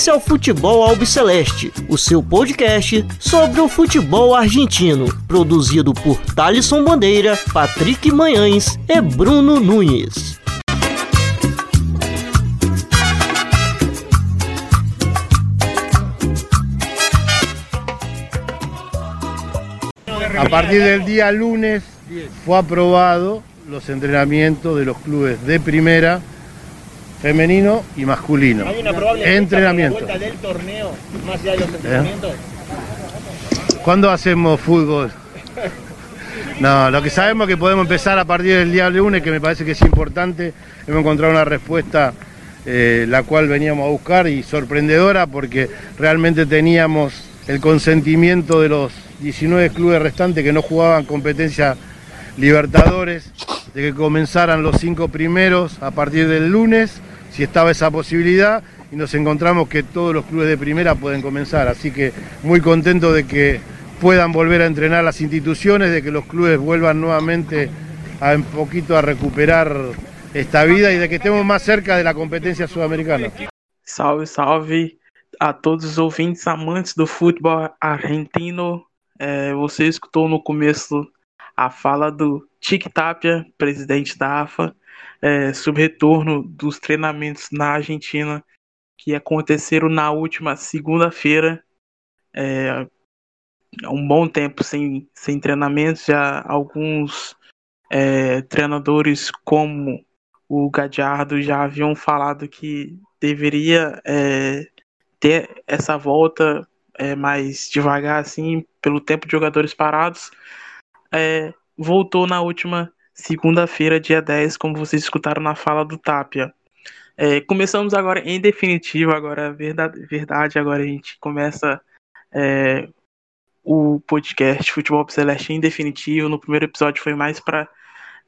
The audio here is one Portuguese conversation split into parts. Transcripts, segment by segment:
Esse é o Futebol Albiceleste, o seu podcast sobre o futebol argentino, produzido por Thalisson Bandeira, Patrick Manhães e Bruno Nunes. A partir del día lunes fue aprobado los entrenamientos de los clubes de primera, femenino y masculino. ¿Hay una probable Entrenamiento. vuelta del torneo más allá de los entrenamientos? ¿Cuándo hacemos fútbol? No, lo que sabemos es que podemos empezar a partir del día lunes, que me parece que es importante. Hemos encontrado una respuesta eh, la cual veníamos a buscar y sorprendedora porque realmente teníamos el consentimiento de los 19 clubes restantes que no jugaban competencia Libertadores, de que comenzaran los cinco primeros a partir del lunes, si estaba esa posibilidad, y nos encontramos que todos los clubes de primera pueden comenzar. Así que muy contento de que puedan volver a entrenar las instituciones, de que los clubes vuelvan nuevamente a poquito a recuperar esta vida y de que estemos más cerca de la competencia sudamericana. Salve, salve a todos os ouvintes amantes do futebol argentino. Você escutou no começo a fala do Tic Tapia, presidente da AFA, é, sobre retorno dos treinamentos na Argentina que aconteceram na última segunda-feira. É, um bom tempo sem, sem treinamentos, já alguns é, treinadores como o Gadiardo já haviam falado que deveria é, ter essa volta é, mais devagar, assim, pelo tempo de jogadores parados. É, voltou na última segunda-feira, dia 10, como vocês escutaram na fala do Tapia. É, começamos agora em definitivo, agora verdade, verdade agora a gente começa é, o podcast Futebol Celeste em definitivo. No primeiro episódio foi mais para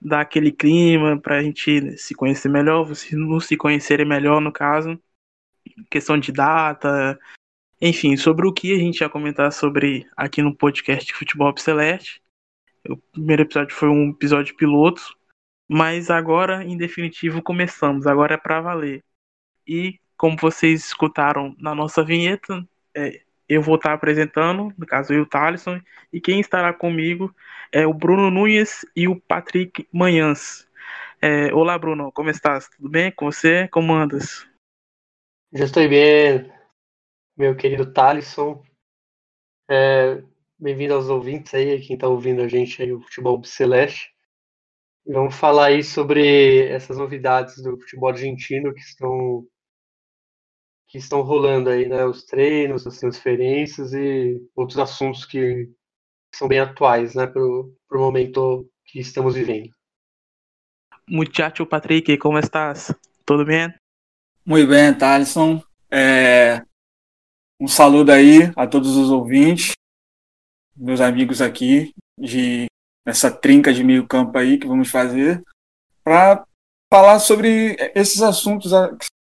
dar aquele clima, para a gente se conhecer melhor, vocês nos se conhecerem melhor, no caso, questão de data, enfim, sobre o que a gente ia comentar sobre aqui no podcast Futebol Celeste. O primeiro episódio foi um episódio piloto, mas agora, em definitivo, começamos. Agora é para valer. E como vocês escutaram na nossa vinheta, é, eu vou estar apresentando, no caso eu o Thalisson, e quem estará comigo é o Bruno Nunes e o Patrick Manhãs. É, olá, Bruno, como estás? Tudo bem com você? Como andas? Já estou bem, meu querido Thalisson. É, Bem-vindo aos ouvintes aí, quem está ouvindo a gente aí, o Futebol Celeste. E vamos falar aí sobre essas novidades do futebol argentino que estão que estão rolando aí, né? Os treinos, as transferências e outros assuntos que são bem atuais, né? Para o momento que estamos vivendo. Muchacho Patrick, como estás? Tudo bem? Muito bem, Thaleson. É... Um saludo aí a todos os ouvintes meus amigos aqui de essa trinca de meio campo aí que vamos fazer para falar sobre esses assuntos,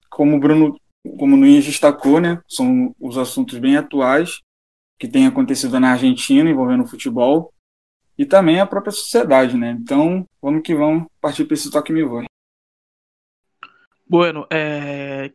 como o Bruno, como o Nunes destacou, né? São os assuntos bem atuais que têm acontecido na Argentina envolvendo o futebol e também a própria sociedade, né? Então, vamos que vamos partir para esse toque me voe. Bueno, é...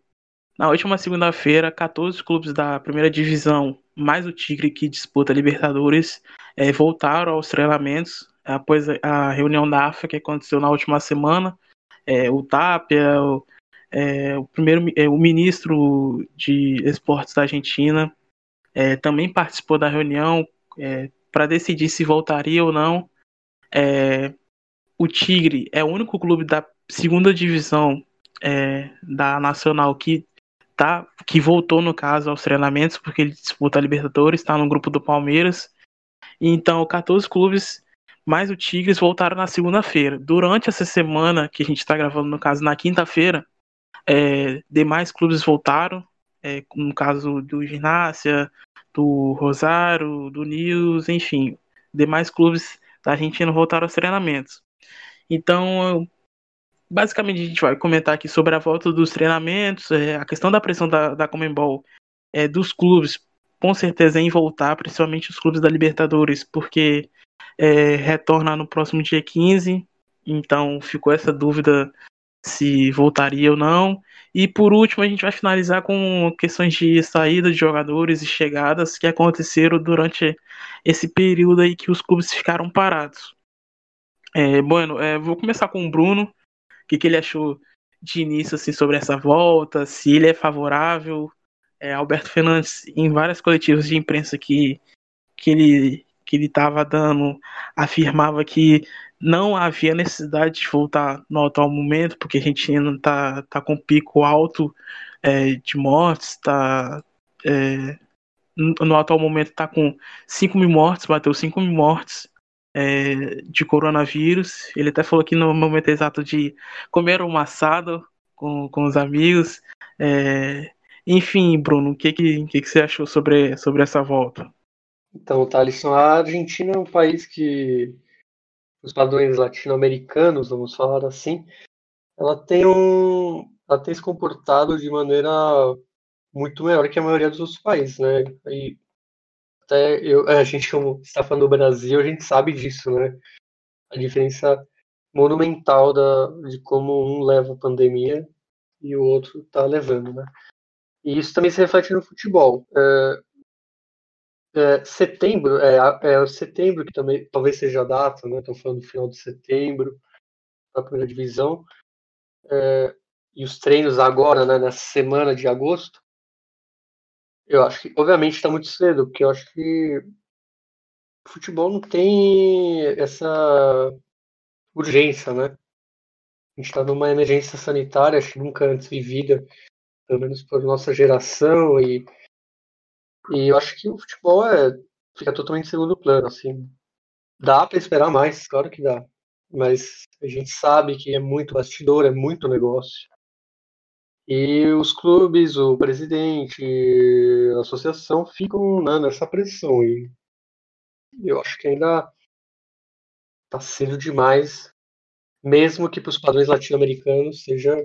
na última segunda-feira, 14 clubes da primeira divisão mais o Tigre que disputa Libertadores é, voltaram aos treinamentos após a reunião da AFA que aconteceu na última semana. É, o Tapia, o, é, o primeiro, é, o ministro de esportes da Argentina é, também participou da reunião é, para decidir se voltaria ou não. o Tigre é o único clube da segunda divisão da Nacional que tá, que voltou no caso aos treinamentos porque ele disputa a Libertadores, está no grupo do Palmeiras. Então, 14 clubes mais o Tigres voltaram na segunda-feira. Durante essa semana que a gente está gravando, no caso na quinta-feira, é, demais clubes voltaram, é, no caso do Ginácia, do Rosário, do News, enfim, demais clubes da Argentina voltaram aos treinamentos. Então, basicamente a gente vai comentar aqui sobre a volta dos treinamentos, é, a questão da pressão da, da Comembol, é, dos clubes, com certeza em voltar, principalmente os clubes da Libertadores, porque é, retorna no próximo dia 15, então ficou essa dúvida se voltaria ou não. E por último, a gente vai finalizar com questões de saída de jogadores e chegadas que aconteceram durante esse período aí que os clubes ficaram parados. É, bueno, é, vou começar com o Bruno. Que, que ele achou de início assim, sobre essa volta? Se ele é favorável? É, Alberto Fernandes, em várias coletivas de imprensa que, que ele que ele estava dando, afirmava que não havia necessidade de voltar no atual momento, porque a Argentina está tá com pico alto é, de mortes, está é, no atual momento está com 5 mil mortes, bateu 5 mil mortes é, de coronavírus. Ele até falou que no momento exato de comer um assado com, com os amigos. É, enfim, Bruno, o que, que, que, que você achou sobre, sobre essa volta? Então, Thalisson, a Argentina é um país que os padrões latino-americanos, vamos falar assim, ela tem um, ela tem se comportado de maneira muito melhor que a maioria dos outros países, né? E até eu, a gente como está falando do Brasil, a gente sabe disso, né? A diferença monumental da, de como um leva a pandemia e o outro está levando, né? E isso também se reflete no futebol. É, é, setembro, é, é setembro que também talvez seja a data, né? Estou falando do final de setembro, da primeira divisão. É, e os treinos agora, né, semana de agosto, eu acho que, obviamente, está muito cedo, porque eu acho que futebol não tem essa urgência, né? A gente está numa emergência sanitária, acho que nunca antes vivida, pelo menos por nossa geração, e e eu acho que o futebol é, fica totalmente em segundo plano, assim. Dá para esperar mais, claro que dá. Mas a gente sabe que é muito bastidor, é muito negócio. E os clubes, o presidente, a associação ficam né, nessa pressão. E eu acho que ainda está cedo demais, mesmo que para os padrões latino-americanos seja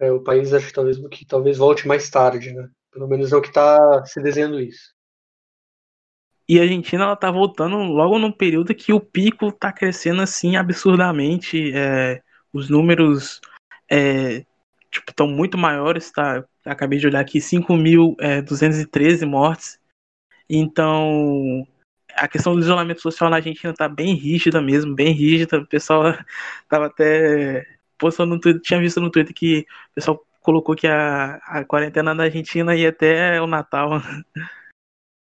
é, o país, acho que talvez, que talvez volte mais tarde, né? Pelo menos é o que está se desenhando isso. E a Argentina ela tá voltando logo num período que o pico está crescendo assim absurdamente. É, os números é, tipo, estão muito maiores, tá? Acabei de olhar aqui, 5.213 é, mortes. Então, a questão do isolamento social na Argentina tá bem rígida mesmo, bem rígida. O pessoal tava até postando no Twitter, tinha visto no Twitter que o pessoal colocou que a, a quarentena na Argentina ia até o Natal.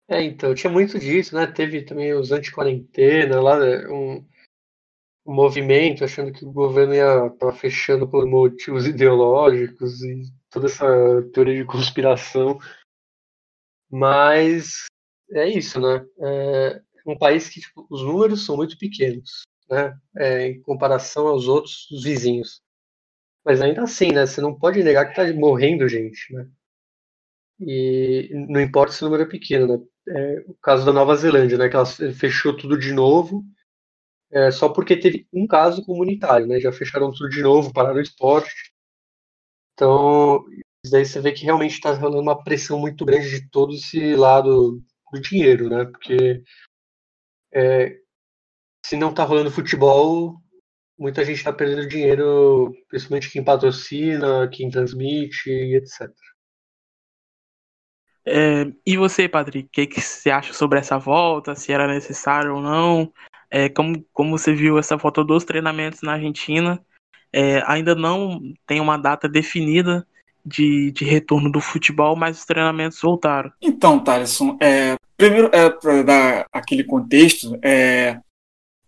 É, então, tinha muito disso, né? Teve também os anti-quarentena lá, né? um, um, movimento achando que o governo ia estar fechando por motivos ideológicos e toda essa teoria de conspiração. Mas é isso, né? É um país que tipo, os números são muito pequenos, né? É, em comparação aos outros vizinhos. Mas ainda assim, né? Você não pode negar que tá morrendo gente, né? E não importa se o número é pequeno, né? É, o caso da Nova Zelândia, né? Que ela fechou tudo de novo é, só porque teve um caso comunitário, né? Já fecharam tudo de novo, pararam o esporte. Então, daí você vê que realmente está rolando uma pressão muito grande de todo esse lado do dinheiro, né? Porque é, se não está rolando futebol, muita gente está perdendo dinheiro, principalmente quem patrocina, quem transmite e etc. É, e você, Patrick, o que, que você acha sobre essa volta? Se era necessário ou não? É, como, como você viu essa volta dos treinamentos na Argentina? É, ainda não tem uma data definida de, de retorno do futebol, mas os treinamentos voltaram. Então, Thaleson, é, primeiro, é, para dar aquele contexto, é,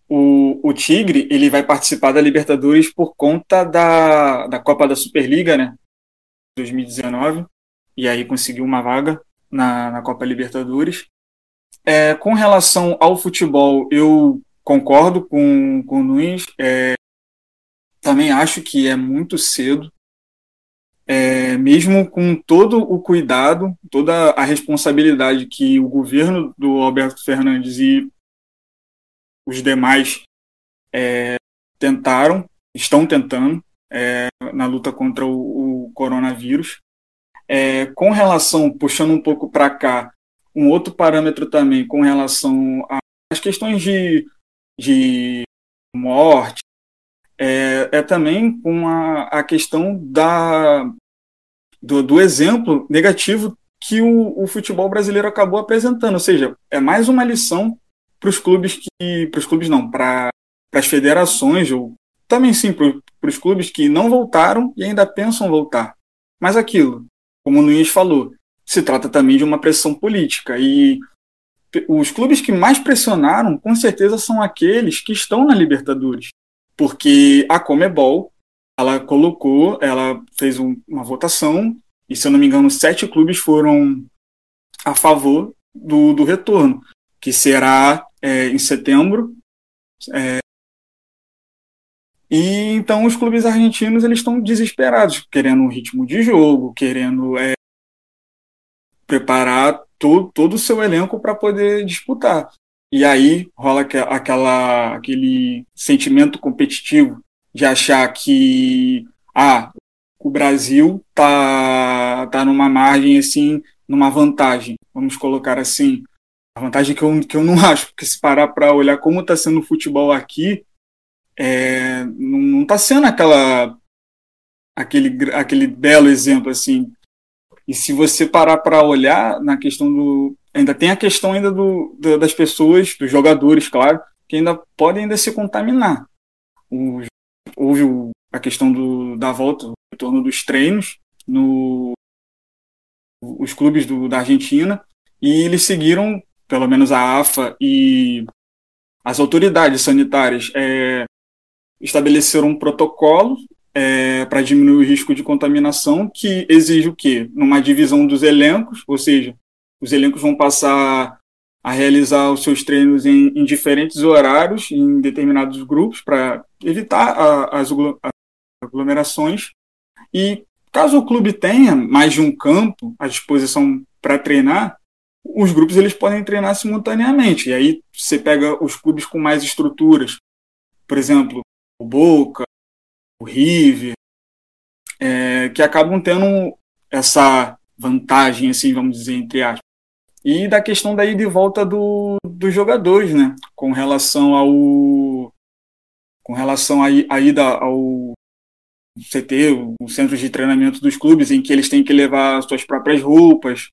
o, o Tigre ele vai participar da Libertadores por conta da, da Copa da Superliga, né? 2019. E aí conseguiu uma vaga na, na Copa Libertadores. É, com relação ao futebol, eu concordo com, com o Nunes. É, também acho que é muito cedo. É, mesmo com todo o cuidado, toda a responsabilidade que o governo do Alberto Fernandes e os demais é, tentaram, estão tentando é, na luta contra o, o coronavírus. É, com relação, puxando um pouco para cá, um outro parâmetro também com relação às questões de, de morte, é, é também com a, a questão da, do, do exemplo negativo que o, o, futebol brasileiro acabou apresentando. Ou seja, é mais uma lição para os clubes que. Para os clubes não, para as federações, ou também sim para os clubes que não voltaram e ainda pensam voltar. Mas aquilo, como o Nunes falou, se trata também de uma pressão política. E os clubes que mais pressionaram, com certeza, são aqueles que estão na Libertadores. Porque a Comebol, ela colocou, ela fez um, uma votação, e se eu não me engano, sete clubes foram a favor do, do retorno, que será é, em setembro. É, e então os clubes argentinos eles estão desesperados, querendo um ritmo de jogo, querendo é, preparar todo, o seu elenco para poder disputar. E aí rola aquela, aquele sentimento competitivo de achar que ah, o Brasil tá, tá numa margem assim, numa vantagem, vamos colocar assim. A vantagem que eu, que eu não acho, porque se parar para olhar como está sendo o futebol aqui, é, não está sendo aquela aquele, aquele belo exemplo assim e se você parar para olhar na questão do. Ainda tem a questão ainda do, do, das pessoas, dos jogadores, claro, que ainda podem ainda se contaminar. O, houve o, a questão do, da volta, o retorno dos treinos no os clubes do, da Argentina e eles seguiram, pelo menos a AFA e as autoridades sanitárias é, estabeleceram um protocolo é, para diminuir o risco de contaminação, que exige o quê? Numa divisão dos elencos, ou seja, os elencos vão passar a realizar os seus treinos em, em diferentes horários, em determinados grupos, para evitar a, as aglomerações. E caso o clube tenha mais de um campo à disposição para treinar, os grupos eles podem treinar simultaneamente. E aí você pega os clubes com mais estruturas, por exemplo, o Boca, o River, é, que acabam tendo essa vantagem, assim, vamos dizer, entre aspas. E da questão daí de volta do, dos jogadores, né? Com relação ao. Com relação à ida ao CT, o centro de treinamento dos clubes, em que eles têm que levar suas próprias roupas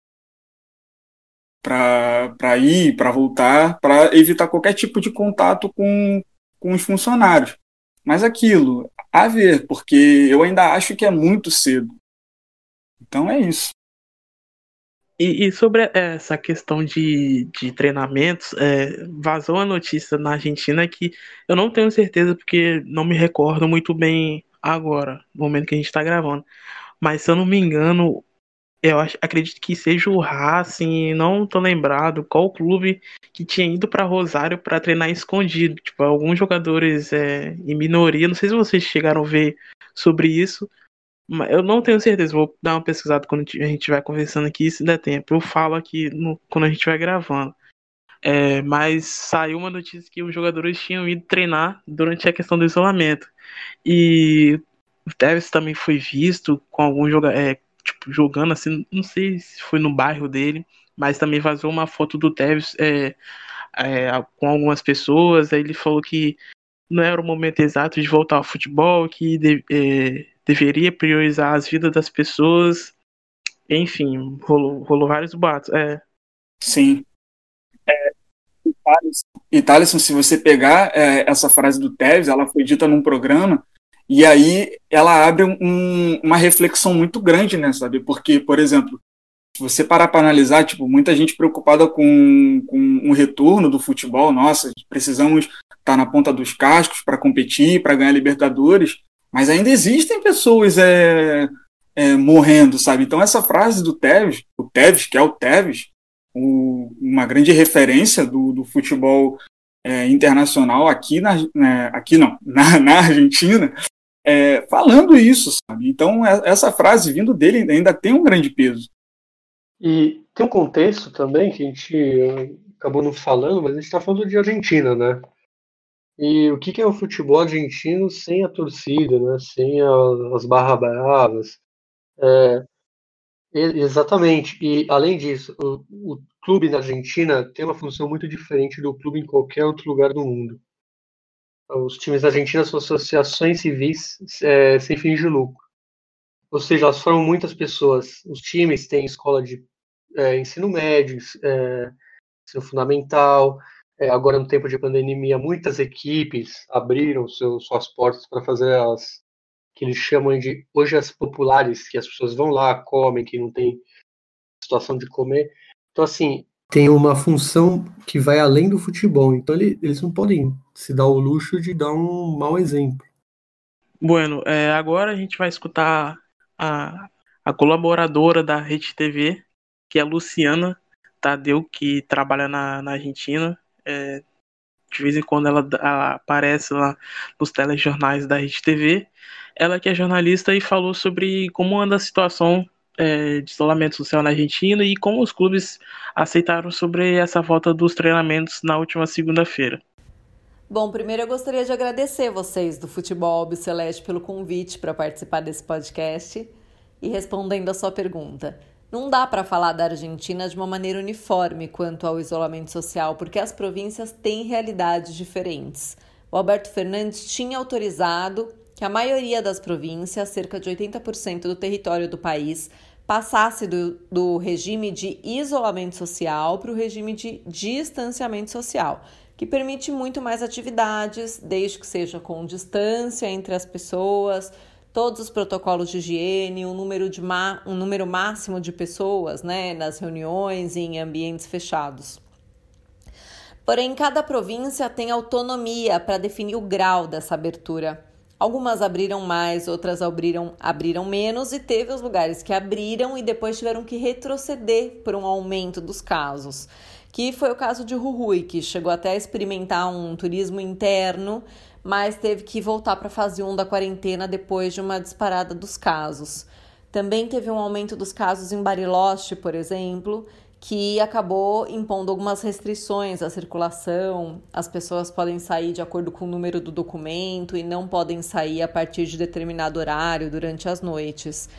para ir, para voltar, para evitar qualquer tipo de contato com, com os funcionários. Mas aquilo, a ver, porque eu ainda acho que é muito cedo. Então é isso. E, e sobre essa questão de, de treinamentos, é, vazou a notícia na Argentina que eu não tenho certeza, porque não me recordo muito bem agora, no momento que a gente está gravando. Mas se eu não me engano, eu acho, acredito que seja o Racing, não tô lembrado qual clube que tinha ido para Rosário para treinar escondido. Tipo, alguns jogadores é, em minoria, não sei se vocês chegaram a ver sobre isso, mas eu não tenho certeza. Vou dar uma pesquisada quando a gente vai conversando aqui, se der tempo. Eu falo aqui no, quando a gente vai gravando. É, mas saiu uma notícia que os jogadores tinham ido treinar durante a questão do isolamento. E o Tevez também foi visto com alguns jogadores. É, jogando assim, não sei se foi no bairro dele, mas também vazou uma foto do Tevez é, é, com algumas pessoas. Aí ele falou que não era o momento exato de voltar ao futebol, que de, é, deveria priorizar as vidas das pessoas. Enfim, rolou, rolou vários boatos. É. Sim. É, e Thaleson, se você pegar é, essa frase do Tevez, ela foi dita num programa e aí ela abre um, uma reflexão muito grande, né, sabe? Porque, por exemplo, se você parar para analisar, tipo, muita gente preocupada com, com um retorno do futebol, nossa, precisamos estar tá na ponta dos cascos para competir, para ganhar Libertadores, mas ainda existem pessoas é, é, morrendo, sabe? Então essa frase do Tevez, o Tevez, que é o Tevez, o, uma grande referência do, do futebol é, internacional aqui na, né, aqui não, na, na Argentina, é, falando isso, sabe? Então, é, essa frase vindo dele ainda tem um grande peso. E tem um contexto também que a gente eh, acabou não falando, mas a gente está falando de Argentina, né? E o que é o futebol argentino sem a torcida, né? Sem a, as barra bravas. É, exatamente. E além disso, o, o clube na Argentina tem uma função muito diferente do clube em qualquer outro lugar do mundo. Os times argentinos são associações civis é, sem fins de lucro. Ou seja, elas formam muitas pessoas. Os times têm escola de é, ensino médio, é, ensino fundamental. É, agora, no tempo de pandemia, muitas equipes abriram seus, suas portas para fazer as que eles chamam de hoje as populares, que as pessoas vão lá, comem, que não tem situação de comer. Então, assim, tem uma função que vai além do futebol. Então, ele, eles não podem se dar o luxo de dar um mau exemplo. Bueno, é, agora a gente vai escutar a, a colaboradora da Rede TV, que é a Luciana Tadeu, que trabalha na, na Argentina. É, de vez em quando ela, aparece lá nos telejornais da Rede TV. Ela que é jornalista e falou sobre como anda a situação é, de isolamento social na Argentina e como os clubes aceitaram sobre essa volta dos treinamentos na última segunda-feira. Bom, primeiro eu gostaria de agradecer vocês do Futebol Celeste pelo convite para participar desse podcast e respondendo a sua pergunta. Não dá para falar da Argentina de uma maneira uniforme quanto ao isolamento social, porque as províncias têm realidades diferentes. O Alberto Fernandes tinha autorizado que a maioria das províncias, cerca de 80% do território do país, passasse do, do regime de isolamento social para o regime de distanciamento social, que permite muito mais atividades, desde que seja com distância entre as pessoas todos os protocolos de higiene, um número, de um número máximo de pessoas né, nas reuniões e em ambientes fechados. Porém, cada província tem autonomia para definir o grau dessa abertura. Algumas abriram mais, outras abriram, abriram menos, e teve os lugares que abriram e depois tiveram que retroceder por um aumento dos casos. Que foi o caso de Jujuy, que chegou até a experimentar um turismo interno mas teve que voltar para a fase 1 da quarentena depois de uma disparada dos casos. Também teve um aumento dos casos em Bariloche, por exemplo, que acabou impondo algumas restrições à circulação. As pessoas podem sair de acordo com o número do documento e não podem sair a partir de determinado horário durante as noites.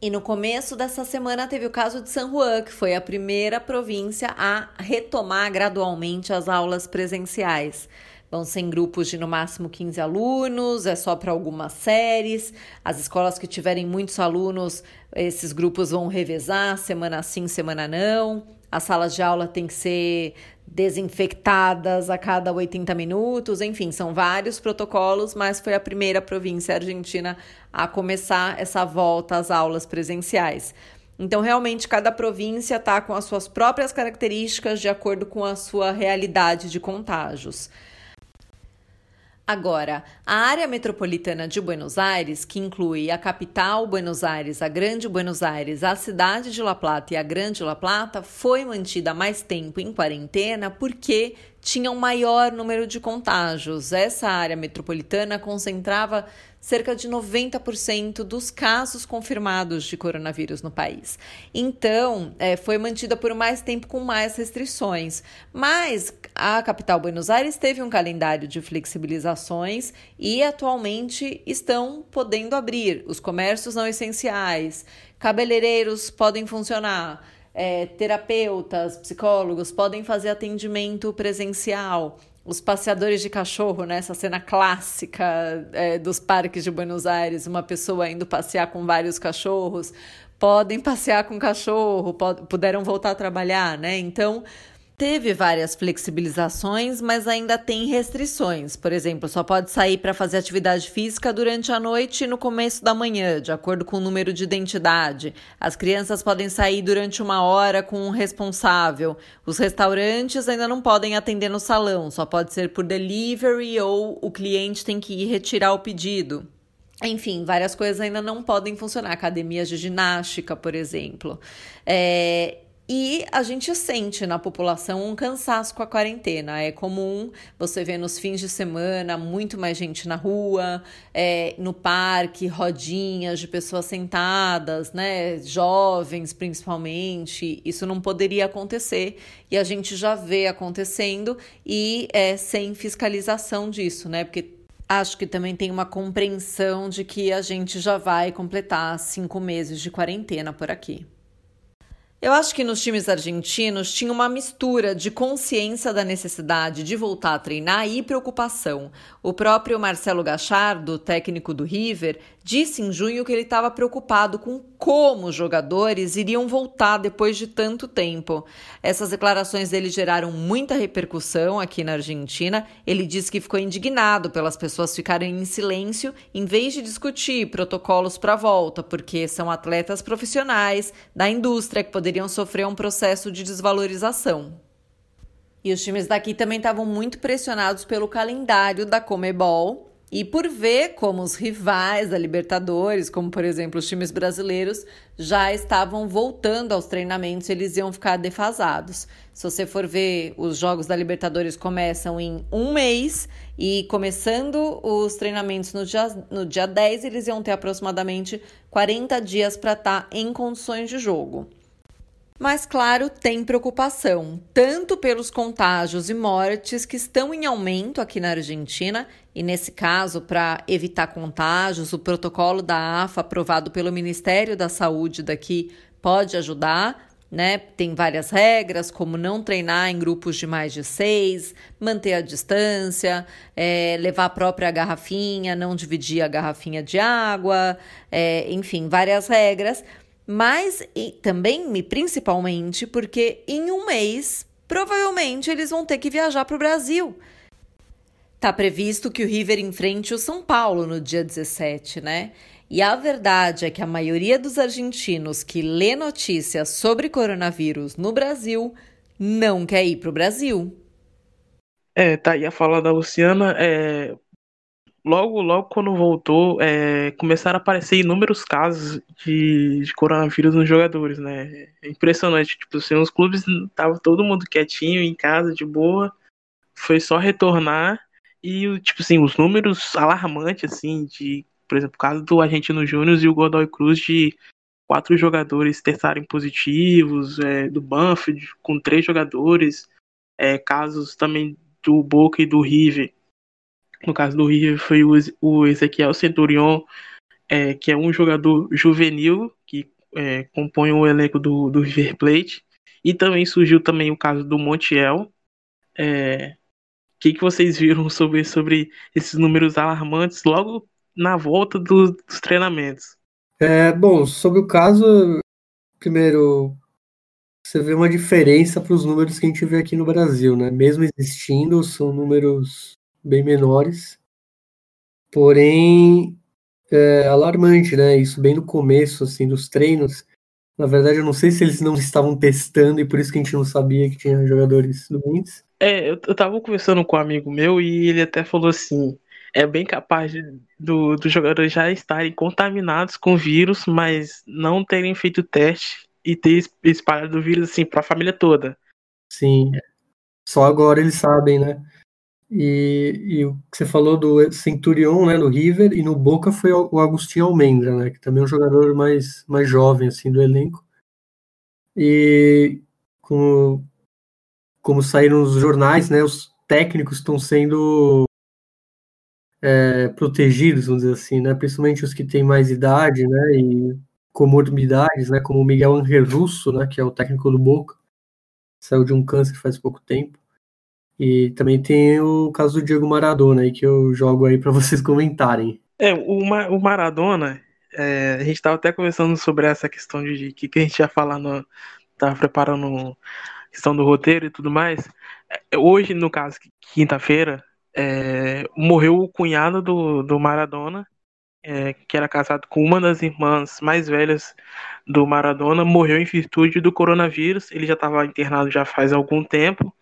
E no começo dessa semana teve o caso de San Juan, que foi a primeira província a retomar gradualmente as aulas presenciais. Vão ser em grupos de no máximo 15 alunos, é só para algumas séries. As escolas que tiverem muitos alunos, esses grupos vão revezar, semana sim, semana não. As salas de aula têm que ser desinfectadas a cada 80 minutos, enfim, são vários protocolos, mas foi a primeira província argentina a começar essa volta às aulas presenciais. Então, realmente, cada província está com as suas próprias características de acordo com a sua realidade de contágios. Agora, a área metropolitana de Buenos Aires, que inclui a capital Buenos Aires, a Grande Buenos Aires, a cidade de La Plata e a Grande La Plata, foi mantida mais tempo em quarentena porque tinha um maior número de contágios. Essa área metropolitana concentrava cerca de 90% dos casos confirmados de coronavírus no país. Então, é, foi mantida por mais tempo com mais restrições. Mas a capital Buenos Aires teve um calendário de flexibilizações e atualmente estão podendo abrir os comércios não essenciais, cabeleireiros podem funcionar. É, terapeutas, psicólogos podem fazer atendimento presencial os passeadores de cachorro, né? Essa cena clássica é, dos parques de Buenos Aires, uma pessoa indo passear com vários cachorros, podem passear com cachorro, puderam voltar a trabalhar, né? Então, Teve várias flexibilizações, mas ainda tem restrições. Por exemplo, só pode sair para fazer atividade física durante a noite e no começo da manhã, de acordo com o número de identidade. As crianças podem sair durante uma hora com um responsável. Os restaurantes ainda não podem atender no salão, só pode ser por delivery ou o cliente tem que ir retirar o pedido. Enfim, várias coisas ainda não podem funcionar. Academias de ginástica, por exemplo. É, e a gente sente na população um cansaço com a quarentena. É comum você ver nos fins de semana muito mais gente na rua, é, no parque, rodinhas de pessoas sentadas, né? Jovens principalmente. Isso não poderia acontecer e a gente já vê acontecendo e é sem fiscalização disso, né? Porque acho que também tem uma compreensão de que a gente já vai completar cinco meses de quarentena por aqui. Eu acho que nos times argentinos tinha uma mistura de consciência da necessidade de voltar a treinar e preocupação. O próprio Marcelo Gachardo, técnico do River, disse em junho que ele estava preocupado com como os jogadores iriam voltar depois de tanto tempo. Essas declarações dele geraram muita repercussão aqui na Argentina. Ele disse que ficou indignado pelas pessoas ficarem em silêncio em vez de discutir protocolos para a volta, porque são atletas profissionais da indústria que poderiam sofrer um processo de desvalorização. E os times daqui também estavam muito pressionados pelo calendário da Comebol, e por ver como os rivais da Libertadores, como por exemplo os times brasileiros, já estavam voltando aos treinamentos, eles iam ficar defasados. Se você for ver, os jogos da Libertadores começam em um mês e começando os treinamentos no dia, no dia 10, eles iam ter aproximadamente 40 dias para estar tá em condições de jogo. Mas, claro, tem preocupação, tanto pelos contágios e mortes que estão em aumento aqui na Argentina, e nesse caso, para evitar contágios, o protocolo da AFA, aprovado pelo Ministério da Saúde daqui, pode ajudar. Né? Tem várias regras, como não treinar em grupos de mais de seis, manter a distância, é, levar a própria garrafinha, não dividir a garrafinha de água, é, enfim, várias regras mas também e principalmente porque em um mês provavelmente eles vão ter que viajar para o Brasil. Tá previsto que o River enfrente o São Paulo no dia 17, né? E a verdade é que a maioria dos argentinos que lê notícias sobre coronavírus no Brasil não quer ir para o Brasil. É, tá aí a fala da Luciana. É, logo, logo quando voltou, é, começaram a aparecer inúmeros casos de, de, coronavírus nos jogadores, né? É impressionante. Tipo, assim, os clubes tava todo mundo quietinho em casa, de boa. Foi só retornar e, tipo assim, os números alarmantes, assim, de, por exemplo, o caso do Argentino Júnior e o Godoy Cruz de quatro jogadores testarem positivos, é, do Banfield com três jogadores, é, casos também do Boca e do River no caso do River foi o Ezequiel Centurion, é, que é um jogador juvenil que é, compõe o elenco do, do River Plate. E também surgiu também o caso do Montiel. É, o que, que vocês viram sobre, sobre esses números alarmantes logo na volta do, dos treinamentos? É, bom, sobre o caso, primeiro, você vê uma diferença para os números que a gente vê aqui no Brasil, né? Mesmo existindo, são números bem menores, porém é alarmante, né? Isso bem no começo assim dos treinos. Na verdade, eu não sei se eles não estavam testando e por isso que a gente não sabia que tinha jogadores doentes. É, eu, tava conversando com um amigo meu e ele até falou assim: é bem capaz de, do, dos jogadores já estarem contaminados com vírus, mas não terem feito teste e ter espalhado o vírus assim para a família toda. Sim. Só agora eles sabem, né? E, e, o que você falou do Centurion, né, no River, e no Boca foi o Agostinho Almendra, né, que também é um jogador mais, mais jovem, assim, do elenco. E como, como saíram os jornais, né, os técnicos estão sendo é, protegidos, vamos dizer assim, né, principalmente os que têm mais idade, né, e comorbidades, né, como o Miguel Angel Russo, né, que é o técnico do Boca, saiu de um câncer faz pouco tempo. E também tem o caso do Diego Maradona aí que eu jogo aí para vocês comentarem. É, o, o Maradona, é, a gente estava até conversando sobre essa questão de que, que a gente ia falar no. Tava preparando questão do roteiro e tudo mais. É, hoje, no caso, quinta-feira, é, morreu o cunhado do, do Maradona, é, que era casado com uma das irmãs mais velhas do Maradona, morreu em virtude do coronavírus. Ele já estava internado já faz algum tempo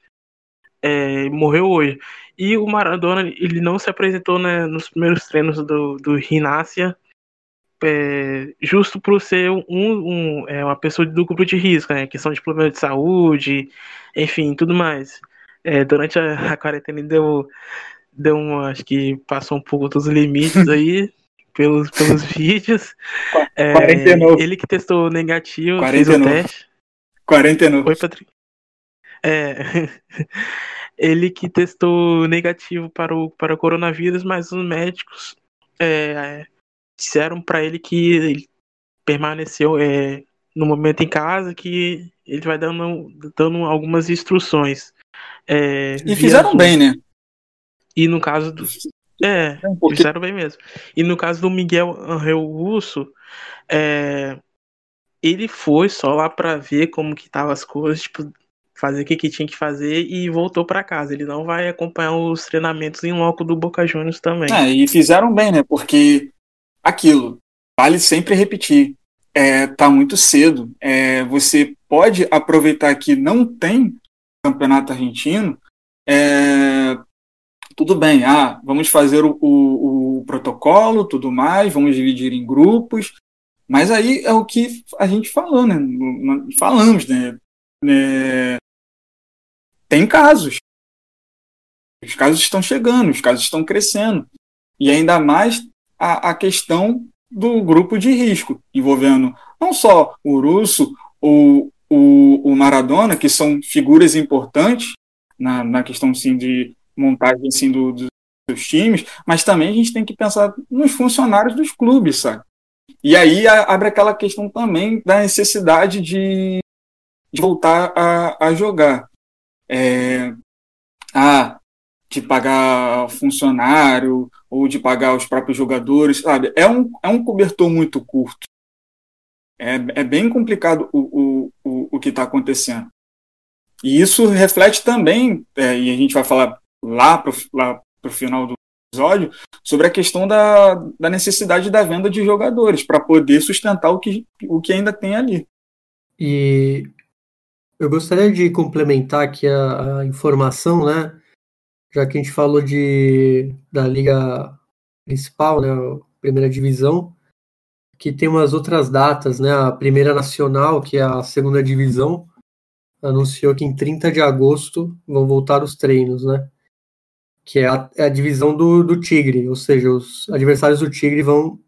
é, morreu hoje. E o Maradona, ele não se apresentou né, nos primeiros treinos do, do Rinácia, é, justo por ser um, um, é, uma pessoa do grupo de risco, né, questão de problema de saúde, enfim, tudo mais. É, durante a, a quarentena deu, deu um, acho que passou um pouco dos limites aí, pelos, pelos vídeos. É, ele que testou negativo, 49. fez o teste. 49. Oi, Patrick. É, ele que testou negativo para o, para o coronavírus, mas os médicos é, disseram para ele que ele permaneceu, é, no momento em casa que ele vai dando, dando algumas instruções. É, e fizeram bem, né? E no caso do. É, Porque... fizeram bem mesmo. E no caso do Miguel Angel Russo, é, ele foi só lá para ver como que tava as coisas, tipo, fazer o que, que tinha que fazer e voltou para casa. Ele não vai acompanhar os treinamentos em loco do Boca Juniors também. É, e fizeram bem, né? Porque aquilo, vale sempre repetir. É, tá muito cedo. É, você pode aproveitar que não tem campeonato argentino. É, tudo bem, ah, vamos fazer o, o, o protocolo, tudo mais, vamos dividir em grupos, mas aí é o que a gente falou, né? Falamos, né? É, tem casos. Os casos estão chegando, os casos estão crescendo. E ainda mais a, a questão do grupo de risco, envolvendo não só o Russo ou o, o Maradona, que são figuras importantes na, na questão sim, de montagem assim, do, dos times, mas também a gente tem que pensar nos funcionários dos clubes, sabe? E aí abre aquela questão também da necessidade de, de voltar a, a jogar. É, ah, de pagar funcionário ou de pagar os próprios jogadores, sabe? É um, é um cobertor muito curto. É, é bem complicado o, o, o, o que está acontecendo. E isso reflete também, é, e a gente vai falar lá para o final do episódio, sobre a questão da, da necessidade da venda de jogadores para poder sustentar o que, o que ainda tem ali. E eu gostaria de complementar aqui a, a informação, né? Já que a gente falou de, da liga principal, né? Primeira divisão, que tem umas outras datas, né? A primeira nacional, que é a segunda divisão, anunciou que em 30 de agosto vão voltar os treinos, né? que é a, é a divisão do, do Tigre, ou seja, os adversários do Tigre vão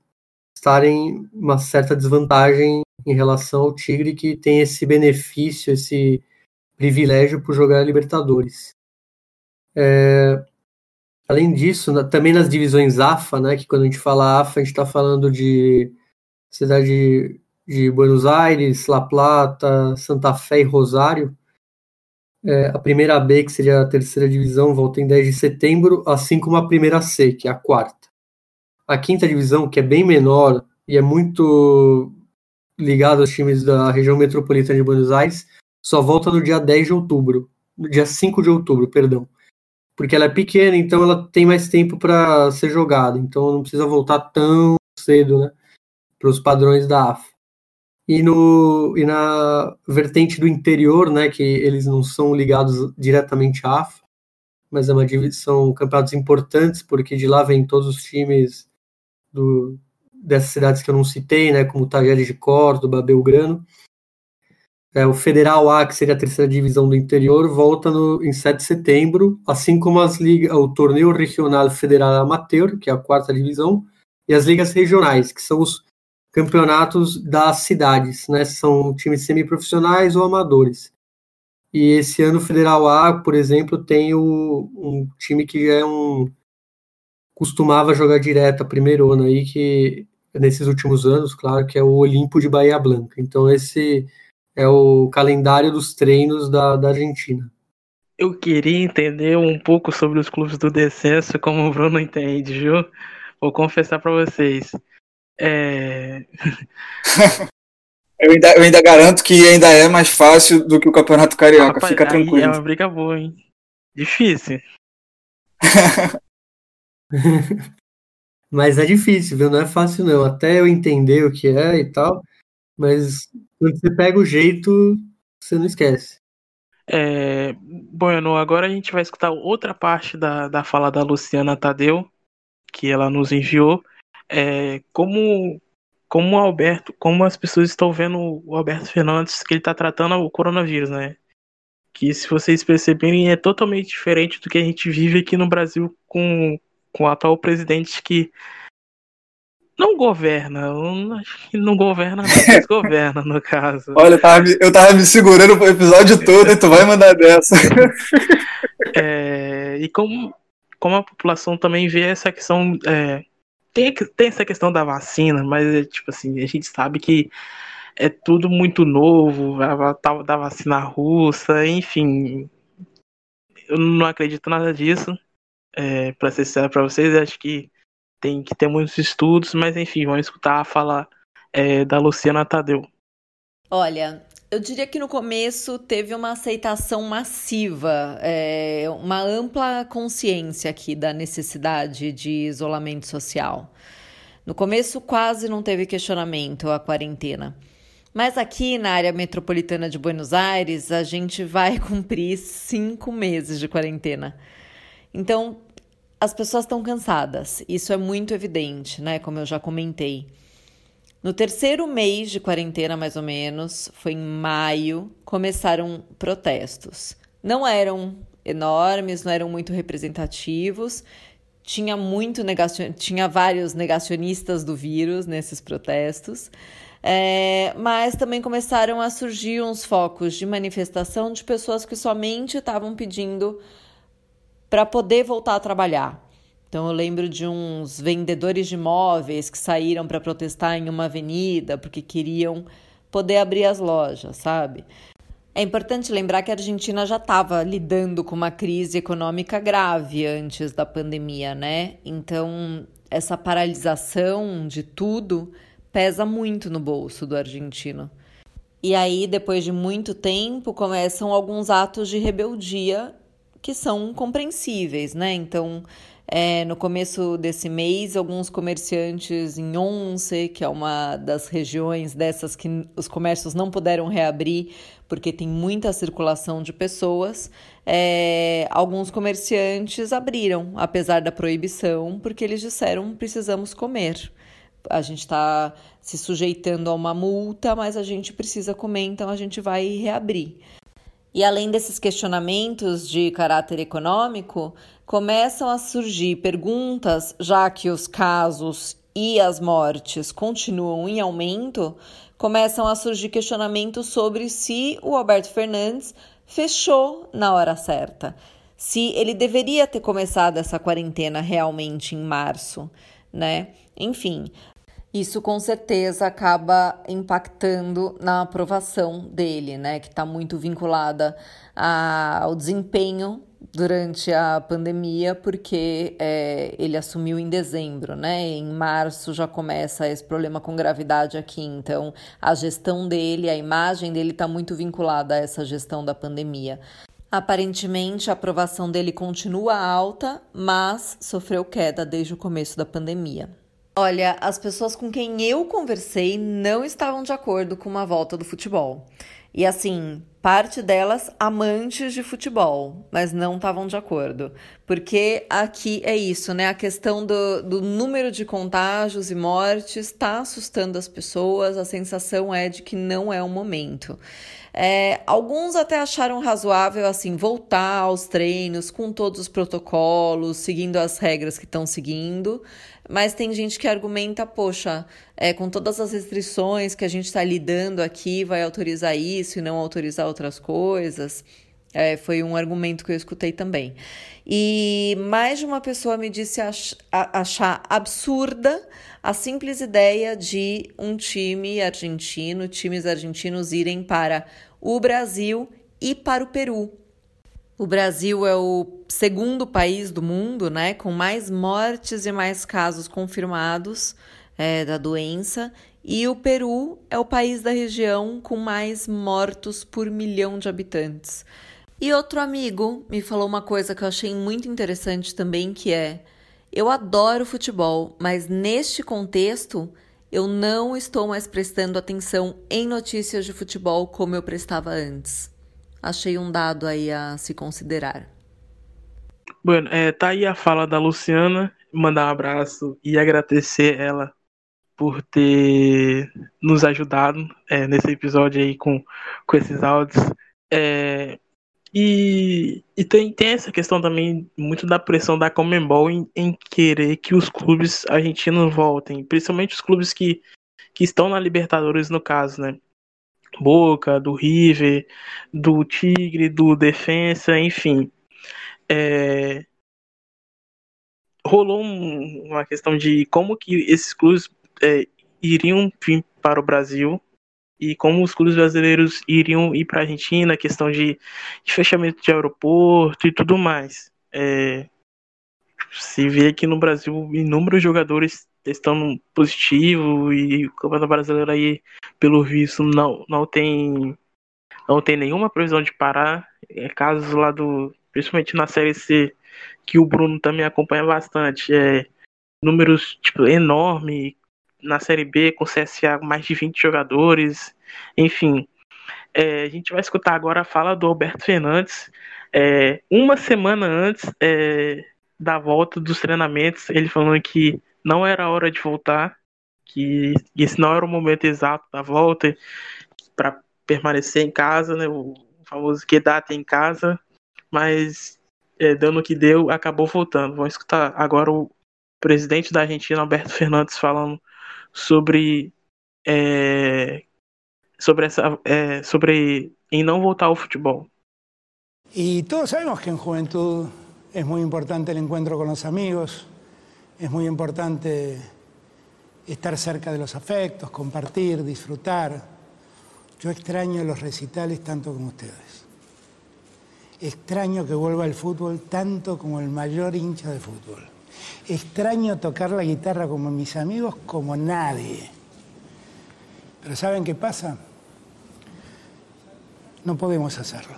estar em uma certa desvantagem em relação ao Tigre, que tem esse benefício, esse privilégio por jogar a Libertadores. É, além disso, na, também nas divisões AFA, né, que quando a gente fala AFA, a gente está falando de cidade de Buenos Aires, La Plata, Santa Fé e Rosário, é, a primeira B, que seria a terceira divisão, volta em 10 de setembro, assim como a primeira C, que é a quarta. A quinta divisão, que é bem menor e é muito ligada aos times da região metropolitana de Buenos Aires, só volta no dia 10 de outubro, no dia 5 de outubro, perdão. Porque ela é pequena, então ela tem mais tempo para ser jogada, então não precisa voltar tão cedo, né, para os padrões da AFA e, no, e na vertente do interior, né, que eles não são ligados diretamente à AFA, mas é uma são campeonatos importantes, porque de lá vêm todos os times do, dessas cidades que eu não citei, né, como Tajeres de Córdoba, Belgrano. É, o Federal A, que seria a terceira divisão do interior, volta no, em 7 de setembro, assim como as ligas, o Torneio Regional Federal Amateur, que é a quarta divisão, e as ligas regionais, que são os campeonatos das cidades, né? São times semiprofissionais ou amadores. E esse ano o Federal A, por exemplo, tem o, um time que já é um costumava jogar direto a primeiro ano aí que nesses últimos anos, claro, que é o Olimpo de Bahia Blanca. Então esse é o calendário dos treinos da, da Argentina. Eu queria entender um pouco sobre os clubes do descenso, como o Bruno entende, viu? Vou confessar para vocês. É... eu, ainda, eu ainda garanto que ainda é mais fácil do que o Campeonato Carioca, Rapaz, fica tranquilo. É uma briga boa, hein? Difícil. mas é difícil, viu? Não é fácil não. Até eu entender o que é e tal, mas quando você pega o jeito, você não esquece. É, bueno, agora a gente vai escutar outra parte da, da fala da Luciana Tadeu, que ela nos enviou é, como como o Alberto, como as pessoas estão vendo o Alberto Fernandes que ele está tratando o coronavírus, né? Que se vocês perceberem é totalmente diferente do que a gente vive aqui no Brasil com, com o atual presidente que não governa, não governa, mas governa no caso. Olha, eu tava, eu tava me segurando o episódio todo e tu vai mandar dessa. É, e como, como a população também vê essa questão é, tem, tem essa questão da vacina, mas é tipo assim, a gente sabe que é tudo muito novo, a tal da vacina russa, enfim. Eu não acredito nada disso. É, para ser sincero para vocês, acho que tem que ter muitos estudos, mas enfim, vamos escutar a fala é, da Luciana Tadeu. Olha, eu diria que no começo teve uma aceitação massiva, é, uma ampla consciência aqui da necessidade de isolamento social. No começo quase não teve questionamento a quarentena. Mas aqui na área metropolitana de Buenos Aires, a gente vai cumprir cinco meses de quarentena. Então, as pessoas estão cansadas, isso é muito evidente, né? Como eu já comentei. No terceiro mês de quarentena, mais ou menos, foi em maio, começaram protestos. Não eram enormes, não eram muito representativos. Tinha muito negacion... tinha vários negacionistas do vírus nesses protestos. É, mas também começaram a surgir uns focos de manifestação de pessoas que somente estavam pedindo para poder voltar a trabalhar. Então eu lembro de uns vendedores de imóveis que saíram para protestar em uma avenida porque queriam poder abrir as lojas, sabe? É importante lembrar que a Argentina já estava lidando com uma crise econômica grave antes da pandemia, né? Então, essa paralisação de tudo pesa muito no bolso do argentino. E aí, depois de muito tempo, começam alguns atos de rebeldia que são compreensíveis, né? Então, é, no começo desse mês, alguns comerciantes em Once, que é uma das regiões dessas que os comércios não puderam reabrir porque tem muita circulação de pessoas, é, alguns comerciantes abriram, apesar da proibição, porque eles disseram precisamos comer. A gente está se sujeitando a uma multa, mas a gente precisa comer, então a gente vai reabrir. E além desses questionamentos de caráter econômico, começam a surgir perguntas, já que os casos e as mortes continuam em aumento, começam a surgir questionamentos sobre se o Alberto Fernandes fechou na hora certa, se ele deveria ter começado essa quarentena realmente em março, né? Enfim, isso com certeza acaba impactando na aprovação dele, né? Que está muito vinculada ao desempenho durante a pandemia, porque é, ele assumiu em dezembro, né? Em março já começa esse problema com gravidade aqui, então a gestão dele, a imagem dele está muito vinculada a essa gestão da pandemia. Aparentemente, a aprovação dele continua alta, mas sofreu queda desde o começo da pandemia. Olha, as pessoas com quem eu conversei não estavam de acordo com uma volta do futebol. E assim, parte delas amantes de futebol, mas não estavam de acordo. Porque aqui é isso, né? A questão do, do número de contágios e mortes está assustando as pessoas, a sensação é de que não é o momento. É, alguns até acharam razoável assim voltar aos treinos com todos os protocolos, seguindo as regras que estão seguindo. Mas tem gente que argumenta, poxa, é, com todas as restrições que a gente está lidando aqui, vai autorizar isso e não autorizar outras coisas. É, foi um argumento que eu escutei também. E mais de uma pessoa me disse ach achar absurda a simples ideia de um time argentino, times argentinos irem para o Brasil e para o Peru. O Brasil é o segundo país do mundo, né, com mais mortes e mais casos confirmados é, da doença, e o Peru é o país da região com mais mortos por milhão de habitantes. E outro amigo me falou uma coisa que eu achei muito interessante também, que é: eu adoro futebol, mas neste contexto eu não estou mais prestando atenção em notícias de futebol como eu prestava antes achei um dado aí a se considerar. Bueno, é, tá aí a fala da Luciana, mandar um abraço e agradecer ela por ter nos ajudado é, nesse episódio aí com, com esses áudios. É, e, e tem, tem essa questão também muito da pressão da Comembol em, em querer que os clubes argentinos voltem, principalmente os clubes que, que estão na Libertadores no caso, né? Boca, do River, do Tigre, do Defensa, enfim. É... Rolou um, uma questão de como que esses clubes é, iriam vir para o Brasil e como os clubes brasileiros iriam ir para a Argentina, questão de, de, fechamento de aeroporto e tudo mais. É, se vê aqui no Brasil inúmeros jogadores testando positivo e o Campeonato Brasileiro aí, pelo visto, não, não tem não tem nenhuma previsão de parar. É casos lá do, principalmente na Série C, que o Bruno também acompanha bastante, é números tipo enorme na Série B com CSA mais de 20 jogadores, enfim. É, a gente vai escutar agora a fala do Alberto Fernandes. É, uma semana antes é, da volta dos treinamentos, ele falando que não era hora de voltar, que esse não era o momento exato da volta para permanecer em casa, né, o famoso quedate em casa, mas é, dando o que deu, acabou voltando. Vamos escutar agora o presidente da Argentina, Alberto Fernandes, falando sobre é, sobre essa é, sobre em não voltar ao futebol. Y todos sabemos que en juventud es muy importante el encuentro con los amigos, es muy importante estar cerca de los afectos, compartir, disfrutar. Yo extraño los recitales tanto como ustedes. Extraño que vuelva el fútbol tanto como el mayor hincha de fútbol. Extraño tocar la guitarra como mis amigos como nadie. Pero ¿saben qué pasa? No podemos hacerlo.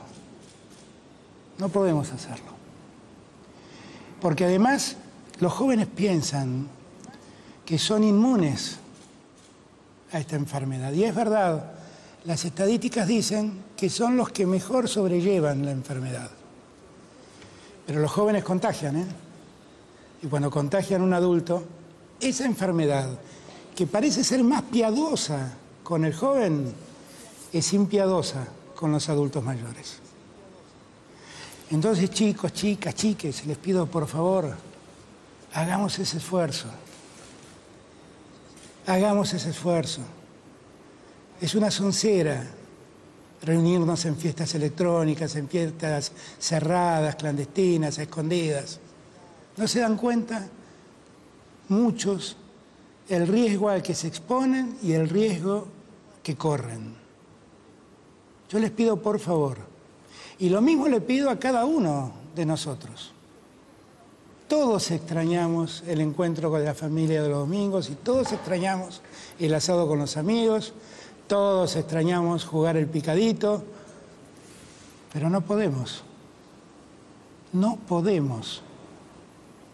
No podemos hacerlo. Porque además los jóvenes piensan que son inmunes a esta enfermedad. Y es verdad, las estadísticas dicen que son los que mejor sobrellevan la enfermedad. Pero los jóvenes contagian, ¿eh? Y cuando contagian a un adulto, esa enfermedad, que parece ser más piadosa con el joven, es impiadosa con los adultos mayores. Entonces, chicos, chicas, chiques, les pido por favor, hagamos ese esfuerzo. Hagamos ese esfuerzo. Es una soncera reunirnos en fiestas electrónicas, en fiestas cerradas, clandestinas, escondidas. ¿No se dan cuenta? Muchos el riesgo al que se exponen y el riesgo que corren. Yo les pido por favor, y lo mismo le pido a cada uno de nosotros. Todos extrañamos el encuentro con la familia de los domingos y todos extrañamos el asado con los amigos, todos extrañamos jugar el picadito, pero no podemos. No podemos.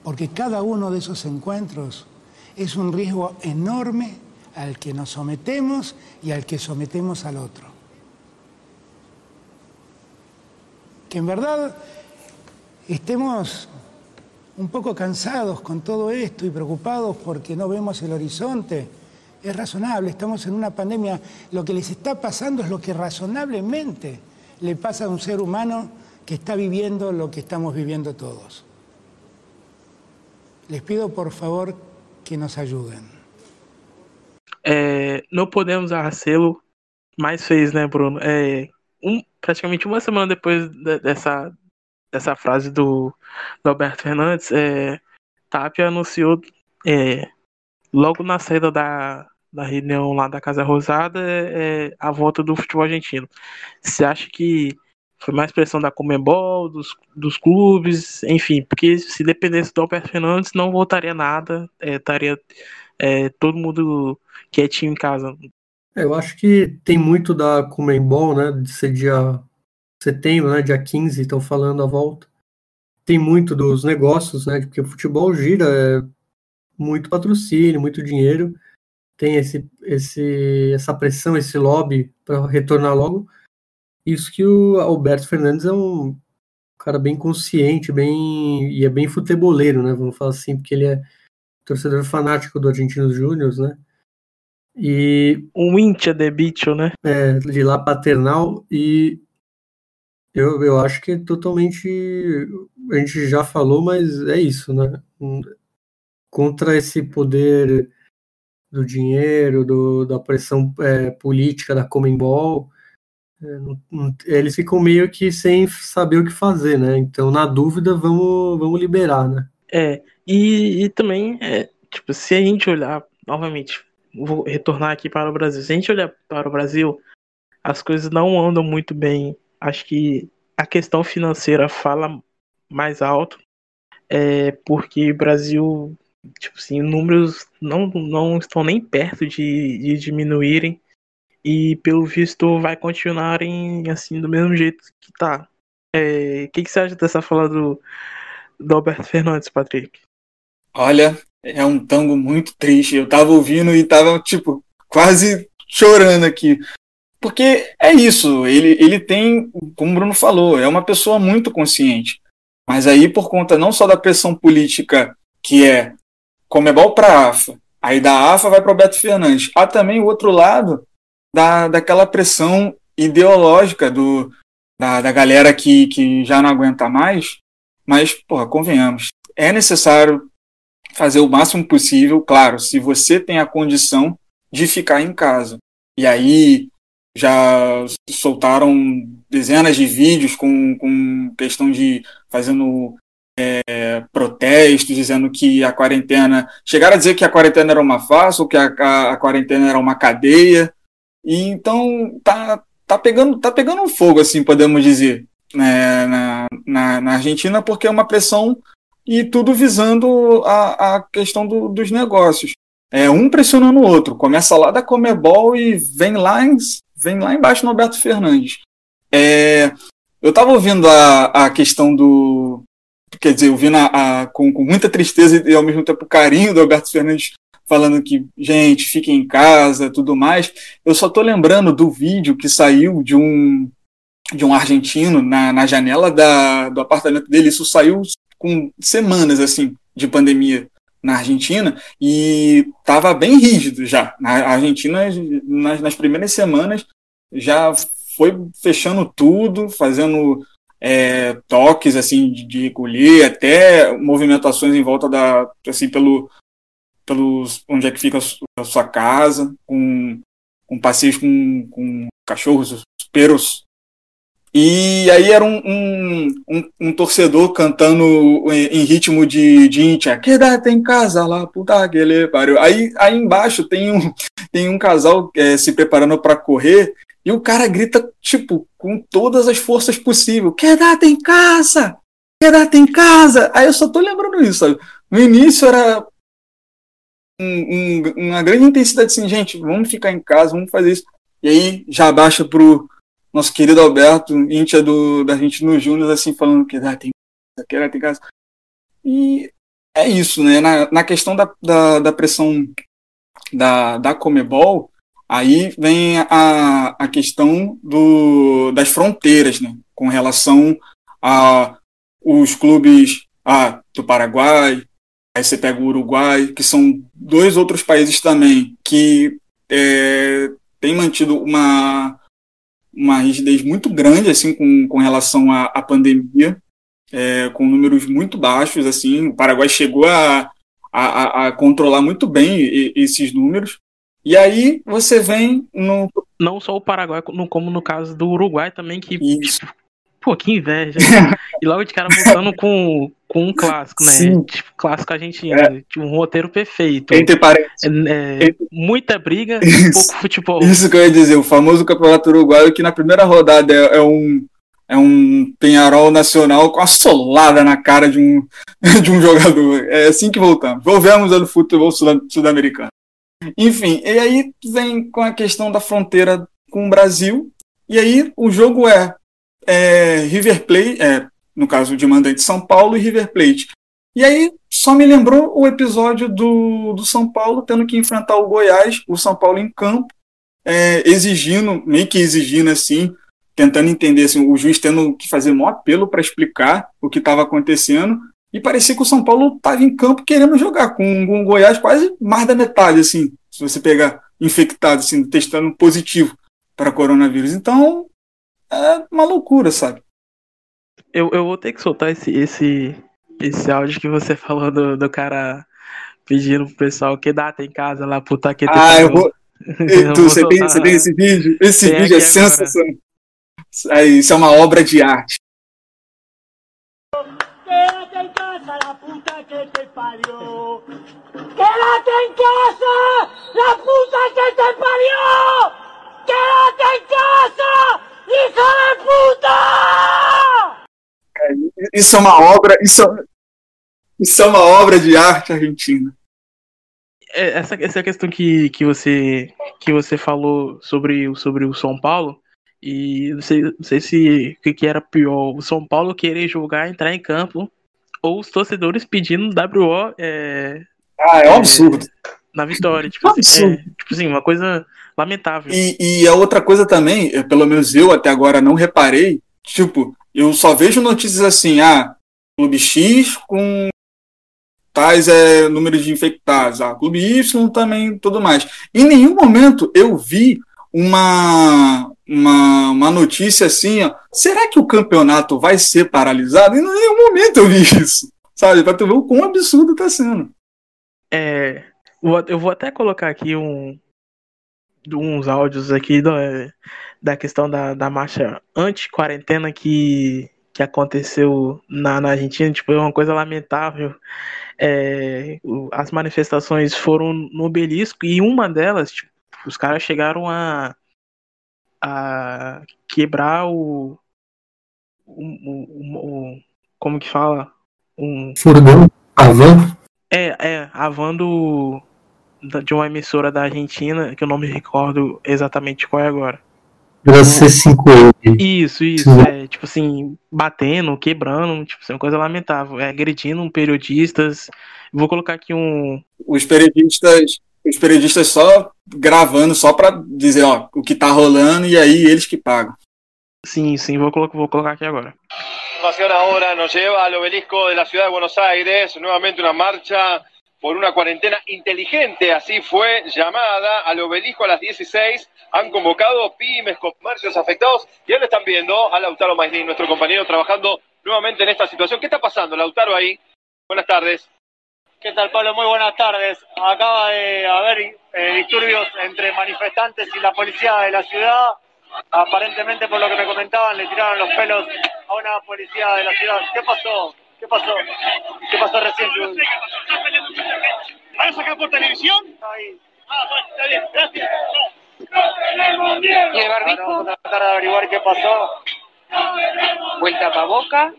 Porque cada uno de esos encuentros es un riesgo enorme al que nos sometemos y al que sometemos al otro. Que en verdad estemos un poco cansados con todo esto y preocupados porque no vemos el horizonte, es razonable, estamos en una pandemia, lo que les está pasando es lo que razonablemente le pasa a un ser humano que está viviendo lo que estamos viviendo todos. Les pido por favor que nos ayuden. É, não podemos arracê-lo, mas fez, né, Bruno? É, um, praticamente uma semana depois de, dessa, dessa frase do, do Alberto Fernandes, é, Tapia anunciou é, logo na saída da, da reunião lá da Casa Rosada é, é a volta do futebol argentino. Você acha que foi mais pressão da Comembol, dos, dos clubes, enfim, porque se dependesse do Alberto Fernandes não voltaria nada, é, estaria é, todo mundo quietinho em casa. É, eu acho que tem muito da Comembol, né, de ser dia setembro, né, dia 15, estão falando a volta. Tem muito dos negócios, né, porque o futebol gira, é muito patrocínio, muito dinheiro, tem esse, esse, essa pressão, esse lobby para retornar logo. Isso que o Alberto Fernandes é um cara bem consciente, bem e é bem futeboleiro, né? Vamos falar assim, porque ele é torcedor fanático do Argentinos Júnior, né? E um Intia de bicho, né? É, de lá paternal e eu, eu acho que é totalmente a gente já falou, mas é isso, né? Contra esse poder do dinheiro, do, da pressão é, política da Comembol, eles ficam meio que sem saber o que fazer, né? Então, na dúvida, vamos, vamos liberar, né? É, e, e também, é, tipo, se a gente olhar novamente vou retornar aqui para o Brasil. Se a gente olhar para o Brasil, as coisas não andam muito bem. Acho que a questão financeira fala mais alto, é porque o Brasil, tipo assim, números não, não estão nem perto de, de diminuírem e pelo visto vai continuarem assim do mesmo jeito que tá. É, o que, que você acha dessa fala do, do Alberto Fernandes, Patrick? Olha, é um tango muito triste. Eu tava ouvindo e tava, tipo, quase chorando aqui. Porque é isso, ele, ele tem, como o Bruno falou, é uma pessoa muito consciente. Mas aí, por conta não só da pressão política, que é Comebol para a AFA, aí da AFA vai para o Beto Fernandes. Há também o outro lado da, daquela pressão ideológica do, da, da galera que, que já não aguenta mais. Mas, porra, convenhamos, é necessário fazer o máximo possível, claro, se você tem a condição de ficar em casa. E aí já soltaram dezenas de vídeos com, com questão de fazendo é, protestos, dizendo que a quarentena. Chegaram a dizer que a quarentena era uma farsa, ou que a, a, a quarentena era uma cadeia. E então tá, tá, pegando, tá pegando fogo, assim, podemos dizer, né, na, na, na Argentina, porque é uma pressão e tudo visando a, a questão do, dos negócios. É um pressionando o outro. Começa lá da Comebol e vem lá, em, vem lá embaixo no Alberto Fernandes. É, eu estava ouvindo a, a questão do. Quer dizer, ouvindo a, a, com, com muita tristeza e ao mesmo tempo carinho do Alberto Fernandes falando que, gente, fiquem em casa, tudo mais. Eu só tô lembrando do vídeo que saiu de um de um argentino na, na janela da, do apartamento dele. Isso saiu com semanas assim de pandemia na Argentina e estava bem rígido já. Na Argentina, nas, nas, primeiras semanas, já foi fechando tudo, fazendo é, toques assim de, de recolher, até movimentações em volta da assim pelo pelos onde é que fica a sua casa, com, com passeios com, com cachorros, peros e aí era um, um, um, um torcedor cantando em, em, ritmo de, de íntia. Quedate em casa lá, puta que ele pariu. Aí, aí embaixo tem um, tem um casal é, se preparando para correr e o cara grita, tipo, com todas as forças possíveis. Quedate em casa! Quedate em casa! Aí eu só tô lembrando isso, sabe? No início era um, uma grande intensidade assim, gente, vamos ficar em casa, vamos fazer isso. E aí já baixa pro nosso querido Alberto, íntia do, da gente no Júnior, assim, falando que ah, tem que tem casa. E é isso, né? Na, na questão da, da, da, pressão da, da Comebol, aí vem a, a questão do, das fronteiras, né? Com relação a os clubes ah, do Paraguai, aí você pega o Uruguai, que são dois outros países também que é, têm mantido uma uma rigidez muito grande assim com, com relação à, à pandemia, é, com números muito baixos. assim O Paraguai chegou a, a, a controlar muito bem esses números. E aí você vem no. Não só o Paraguai, como no caso do Uruguai também, que. Isso. Pô, que inveja. e logo de cara voltando com, com um clássico, né? Sim. Tipo, clássico argentino. É. Tipo, um roteiro perfeito. Entre parênteses. É, é, muita briga e pouco futebol. Isso que eu ia dizer, o famoso campeonato uruguaio que na primeira rodada é, é um é um Penharol nacional com a solada na cara de um, de um jogador. É assim que voltamos. Volvemos ao futebol sul-americano. Enfim, e aí vem com a questão da fronteira com o Brasil. E aí o jogo é, é River Plate, é, no caso de mandante São Paulo e River Plate. E aí só me lembrou o episódio do, do São Paulo tendo que enfrentar o Goiás, o São Paulo em campo, é, exigindo, meio que exigindo assim, tentando entender, assim, o juiz tendo que fazer um apelo para explicar o que estava acontecendo. E parecia que o São Paulo estava em campo querendo jogar, com, com o Goiás quase mais da metade, assim, se você pegar infectado, assim, testando positivo para coronavírus. Então, é uma loucura, sabe? Eu, eu vou ter que soltar esse, esse, esse áudio que você falou do, do cara pedindo pro pessoal que data em casa lá, puta que Ah, eu vou. eu tu, você, tem, você tem esse vídeo? Esse tem vídeo é sensacional. Aí, isso é uma obra de arte. Quédate em casa, la puta que te parió! ¡Quédate en casa! ¡La puta que te parió! ¡Quédate en casa! ¡Hijo de puta! Isso é uma obra, isso, isso é uma obra de arte argentina. É, essa, essa questão que, que, você, que você falou sobre, sobre o São Paulo, e não sei, não sei se o que, que era pior, o São Paulo querer jogar, entrar em campo, ou os torcedores pedindo WO é, Ah, é um absurdo. na vitória. Tipo assim, é, tipo assim, uma coisa lamentável. E, e a outra coisa também, é, pelo menos eu até agora não reparei, tipo, eu só vejo notícias assim, ah, Clube X com tais é, número de infectados, ah, Clube Y também, tudo mais. Em nenhum momento eu vi uma, uma, uma notícia assim, ó, será que o campeonato vai ser paralisado? Em nenhum momento eu vi isso, sabe? Pra tu ver o quão absurdo tá sendo. É, eu vou até colocar aqui um, uns áudios aqui do- da questão da, da marcha anti-quarentena que, que aconteceu na, na Argentina. Tipo, é uma coisa lamentável. É, as manifestações foram no obelisco e uma delas, tipo, os caras chegaram a, a quebrar o, o, o- o- como que fala? Um, Furdão, Avan, é, é, a van do, da- de uma emissora da Argentina, que eu não me recordo exatamente qual é agora. era C5N. Isso, isso, é, tipo assim, batendo, quebrando, tipo assim, uma coisa lamentável, é, agredindo periodistas. Vou colocar aqui um, Os periodistas, os periodistas só gravando, só pra dizer, ó, o que tá rolando e aí eles que pagam. sim, sim, vou, colo- vou colocar aqui agora. información ahora nos lleva al obelisco de la ciudad de Buenos Aires, nuevamente una marcha por una cuarentena inteligente, así fue llamada al obelisco a las 16. Han convocado pymes, comercios afectados y ahora están viendo a Lautaro Maislin, nuestro compañero, trabajando nuevamente en esta situación. ¿Qué está pasando, Lautaro, ahí? Buenas tardes. ¿Qué tal, Pablo? Muy buenas tardes. Acaba de haber eh, disturbios entre manifestantes y la policía de la ciudad. Aparentemente, por lo que me comentaban, le tiraron los pelos a una policía de la ciudad. ¿Qué pasó? ¿Qué pasó? ¿Qué pasó recién? ¿Van a sacar por televisión? Ahí. Ah, bueno, está bien, gracias. ¿Y el barbijo? Vamos a tratar de averiguar qué pasó. vuelta para boca.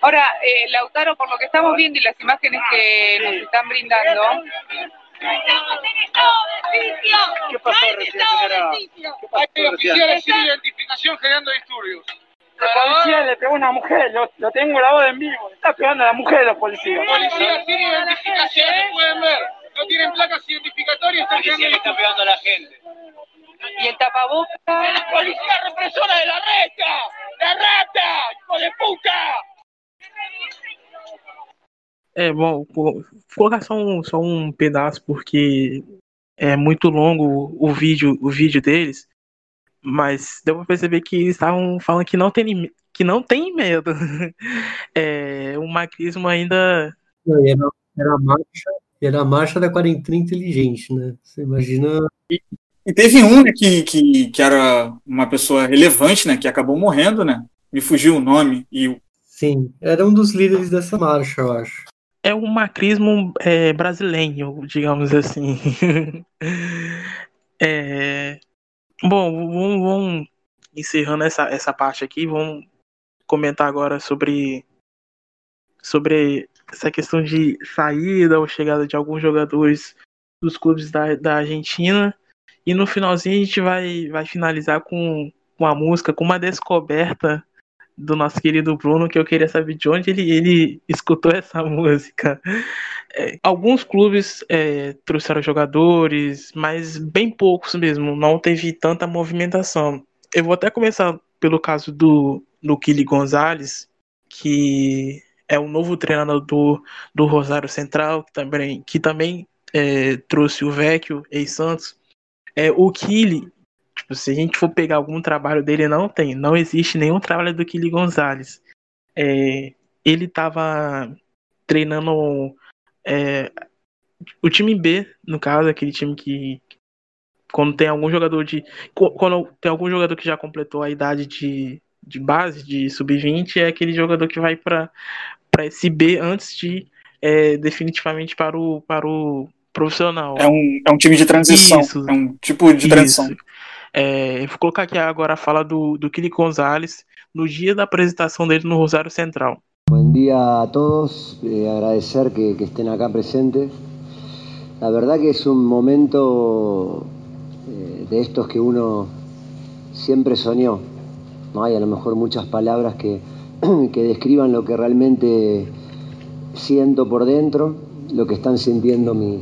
Ahora, eh, Lautaro, por lo que estamos viendo y las imágenes que nos están brindando, ¿Qué pasó recién, señora? ¿Qué pasó Hay oficiales sin identificación generando disturbios. Policía le una mujer, lo, lo tengo grabado en vivo. Está pegando a la mujer los policías. Policías sin identificación, se pueden ver. No tienen placas identificatorias, están Policía le está pegando a la gente. y el tapaboca, ¡Policía represora de la reta! ¡La rata! ¡Hijo de puta! É, bom, vou colocar só um, só um pedaço porque é muito longo o vídeo, o vídeo deles, mas deu pra perceber que eles estavam falando que não tem, que não tem medo. É, o macrismo ainda Não, e Era, era, a marcha, era a marcha da quarentena inteligente, né? Você imagina. E teve um né, que, que, que era uma pessoa relevante, né, que acabou morrendo, né? Me fugiu o nome. E o- Sim, era um dos líderes dessa marcha, eu acho. é um macrismo é, brasileiro, digamos assim. É, bom, vamos, vamos encerrando essa, essa parte aqui, vamos comentar agora sobre, sobre essa questão de saída ou chegada de alguns jogadores dos clubes da, da Argentina. E no finalzinho a gente vai, vai finalizar com, com a música, com uma descoberta do nosso querido Bruno, que eu queria saber de onde ele, ele escutou essa música. É, alguns clubes é, trouxeram jogadores, mas bem poucos mesmo, não teve tanta movimentação. Eu vou até começar pelo caso do, do Kili Gonzalez, que é o novo treinador do, do Rosário Central, que também, que também é, trouxe o Vecchio, ex-Santos. É, o Kili, tipo, se a gente for pegar algum trabalho dele, não tem, não existe nenhum trabalho do Kili Gonzalez. É, ele estava treinando é, o time B, no caso, aquele time que quando tem algum jogador de quando tem algum jogador que já completou a idade de, de base de sub-20 é aquele jogador que vai para para esse B antes de é, definitivamente para o, para o profissional. É um, é um time de transição. Isso. É um tipo de transição. É, eu vou colocar aqui agora a fala do, do Kili Gonzalez no dia da apresentação dele no Rosário Central. Buen día a todos, eh, agradecer que, que, estén acá presentes. La verdad que es un momento eh, de estos que uno siempre soñó. No hay a lo mejor muchas palabras que, que describan lo que realmente siento por dentro, lo que están sintiendo mi,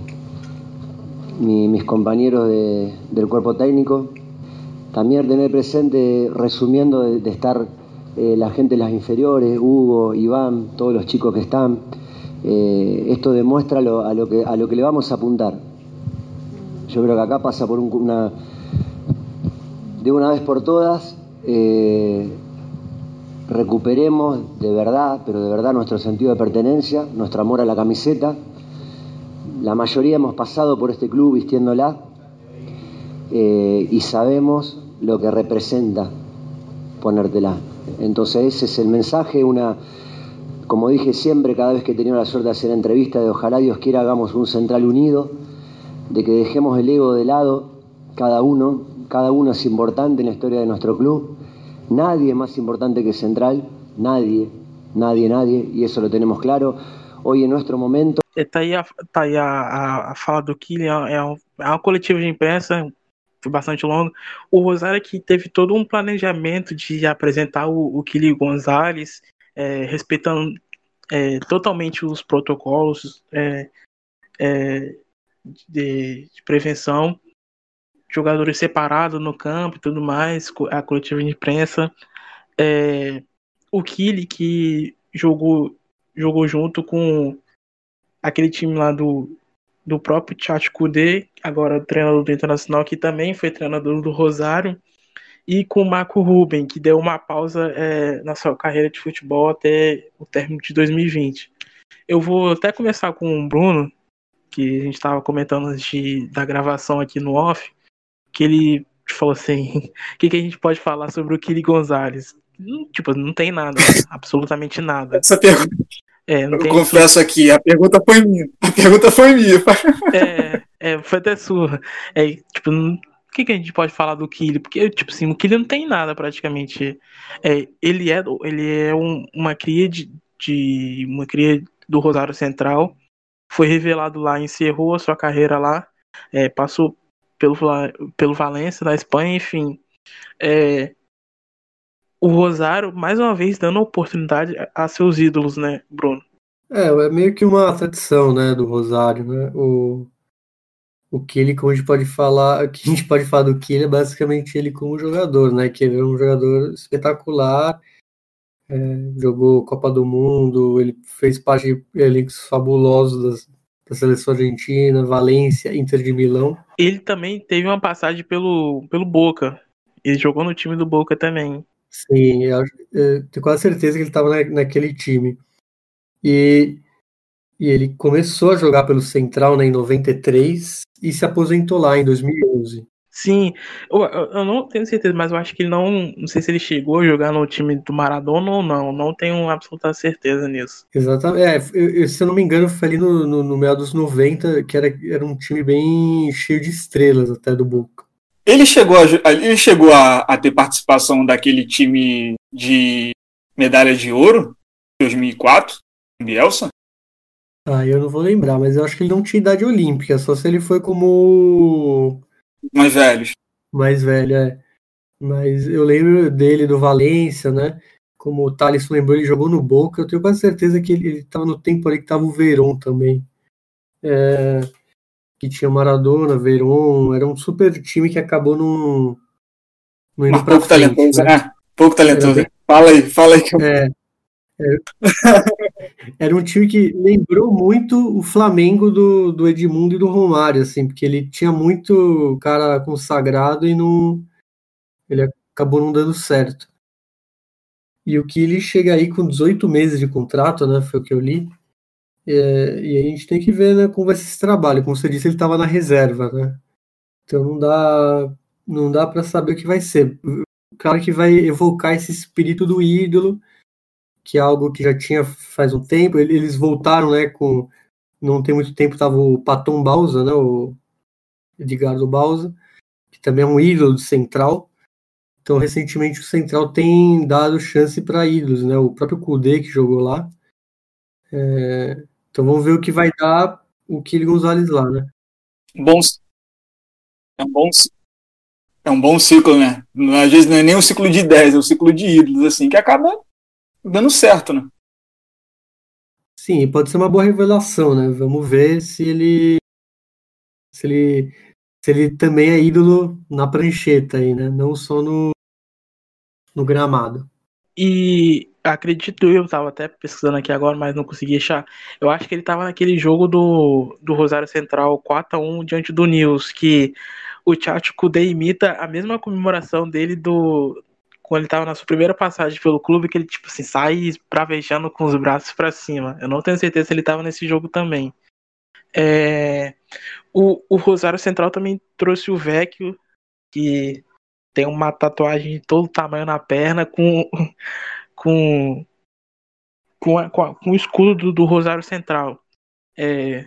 mi, mis compañeros de, del cuerpo técnico. También tener presente, resumiendo, de, estar eh, la gente de las inferiores, Hugo, Iván, todos los chicos que están. Eh, esto demuestra lo, a, lo que, a lo que le vamos a apuntar. Yo creo que acá pasa por un, una, de una vez por todas, eh, recuperemos de verdad, pero de verdad nuestro sentido de pertenencia, nuestro amor a la camiseta. La mayoría hemos pasado por este club vistiéndola eh, y sabemos lo que representa ponértela. Entonces ese es el mensaje, una, como dije siempre cada vez que he tenido la suerte de hacer entrevistas, de ojalá Dios quiera hagamos un central unido, de que dejemos el ego de lado, cada uno, cada uno es importante en la historia de nuestro club, nadie es más importante que Central, nadie, nadie, nadie, y eso lo tenemos claro. Hoy en nuestro momento. Está aí a, tá aí a, a fala do de imprensa, foi bastante longo. O Rosário que teve todo um planejamento de apresentar o, o Kili Gonzalez, é, respeitando é, totalmente os protocolos é, é de, de, prevenção, jogadores separados no campo e tudo mais, a coletiva de imprensa. É, o Kili que jogou, jogou junto com aquele time lá do, do próprio Tchat Kudê, agora treinador do Internacional, que também foi treinador do Rosário, e com o Marco Ruben, que deu uma pausa é, na sua carreira de futebol até o término de 2020. Eu vou até começar com o Bruno, que a gente estava comentando antes de, da gravação aqui no off, que ele falou assim: o que, que a gente pode falar sobre o Kili Gonzalez? Tipo, não tem nada, absolutamente nada. Essa pergunta, é, eu confesso aqui, a pergunta foi minha. A pergunta foi minha. É, é foi até sua. É, tipo, o que, que a gente pode falar do Killy? Porque, tipo assim, o Killy não tem nada praticamente. É, ele é, ele é um, uma cria de, de. uma cria do Rosário Central. Foi revelado lá, encerrou a sua carreira lá. É, passou pelo, pelo Valência, na Espanha, enfim. É, o Rosário, mais uma vez, dando oportunidade a seus ídolos, né, Bruno? É, é meio que uma tradição, né, do Rosário, né? O, o Kili, como a gente pode falar, que a gente pode falar do Kili é basicamente ele como jogador, né? Que ele é um jogador espetacular, é, jogou Copa do Mundo, ele fez parte de elencos fabulosos das, da seleção argentina, Valência, Inter de Milão. Ele também teve uma passagem pelo, pelo Boca. Ele jogou no time do Boca também. Sim, eu, eu tenho quase certeza que ele estava na, naquele time. E, e ele começou a jogar pelo Central né, em 93 e se aposentou lá em 2011. Sim, eu, eu, não tenho certeza, mas eu acho que ele não. Não sei se ele chegou a jogar no time do Maradona ou não. Não tenho absoluta certeza nisso. Exatamente. É, eu, se eu não me engano, foi ali no, no, no meio dos 90, que era, era um time bem cheio de estrelas até do Boca. Ele chegou, a, ele chegou a, a ter participação daquele time de medalha de ouro, 2004, Bielsa? Ah, eu não vou lembrar, mas eu acho que ele não tinha idade olímpica, só se ele foi como. Mais velhos. Mais velho, é. Mas eu lembro dele do Valência, né? Como o Thales lembrou, ele jogou no Boca. Eu tenho quase certeza que ele estava no tempo ali que estava o Verón também. É que tinha Maradona, Veron, era um super time que acabou num. num indo pouco frente, talentoso, né? né? Pouco talentoso. Fala aí, fala aí. Que é, é... era um time que lembrou muito o Flamengo do, do Edmundo e do Romário, assim, porque ele tinha muito cara consagrado e não. Ele acabou não dando certo. E o que ele chega aí com 18 meses de contrato, né? Foi o que eu li. É, e a gente tem que ver né, como vai ser esse trabalho. Como você disse, ele estava na reserva, né? Então não dá, não dá para saber o que vai ser. Claro que vai evocar esse espírito do ídolo, que é algo que já tinha faz um tempo. Eles voltaram, né, com não tem muito tempo estava o Paton Bausa, né, o Edgardo Bausa, que também é um ídolo central. Então, recentemente o Central tem dado chance para ídolos, né? O próprio Kudê que jogou lá. É... Então vamos ver o que vai dar o Kili Gonzalez lá, né? Bom, é um bom, é um bom ciclo, né? Às vezes não é nem um ciclo de 10, é um ciclo de ídolos, assim, que acaba dando certo, né? Sim, pode ser uma boa revelação, né? Vamos ver se ele se ele se ele também é ídolo na prancheta aí, né? Não só no no gramado. E acredito eu, tava até pesquisando aqui agora, mas não consegui achar. Eu acho que ele tava naquele jogo do, do Rosário Central 4 a 1 diante do News, que o Tchatcho Kudê imita a mesma comemoração dele do quando ele tava na sua primeira passagem pelo clube, que ele tipo assim, sai pravejando com os braços para cima. Eu não tenho certeza se ele tava nesse jogo também. É, o, o Rosário Central também trouxe o Vecchio, que tem uma tatuagem de todo tamanho na perna com com com, com, a, com o escudo do, do, Rosário Central. É,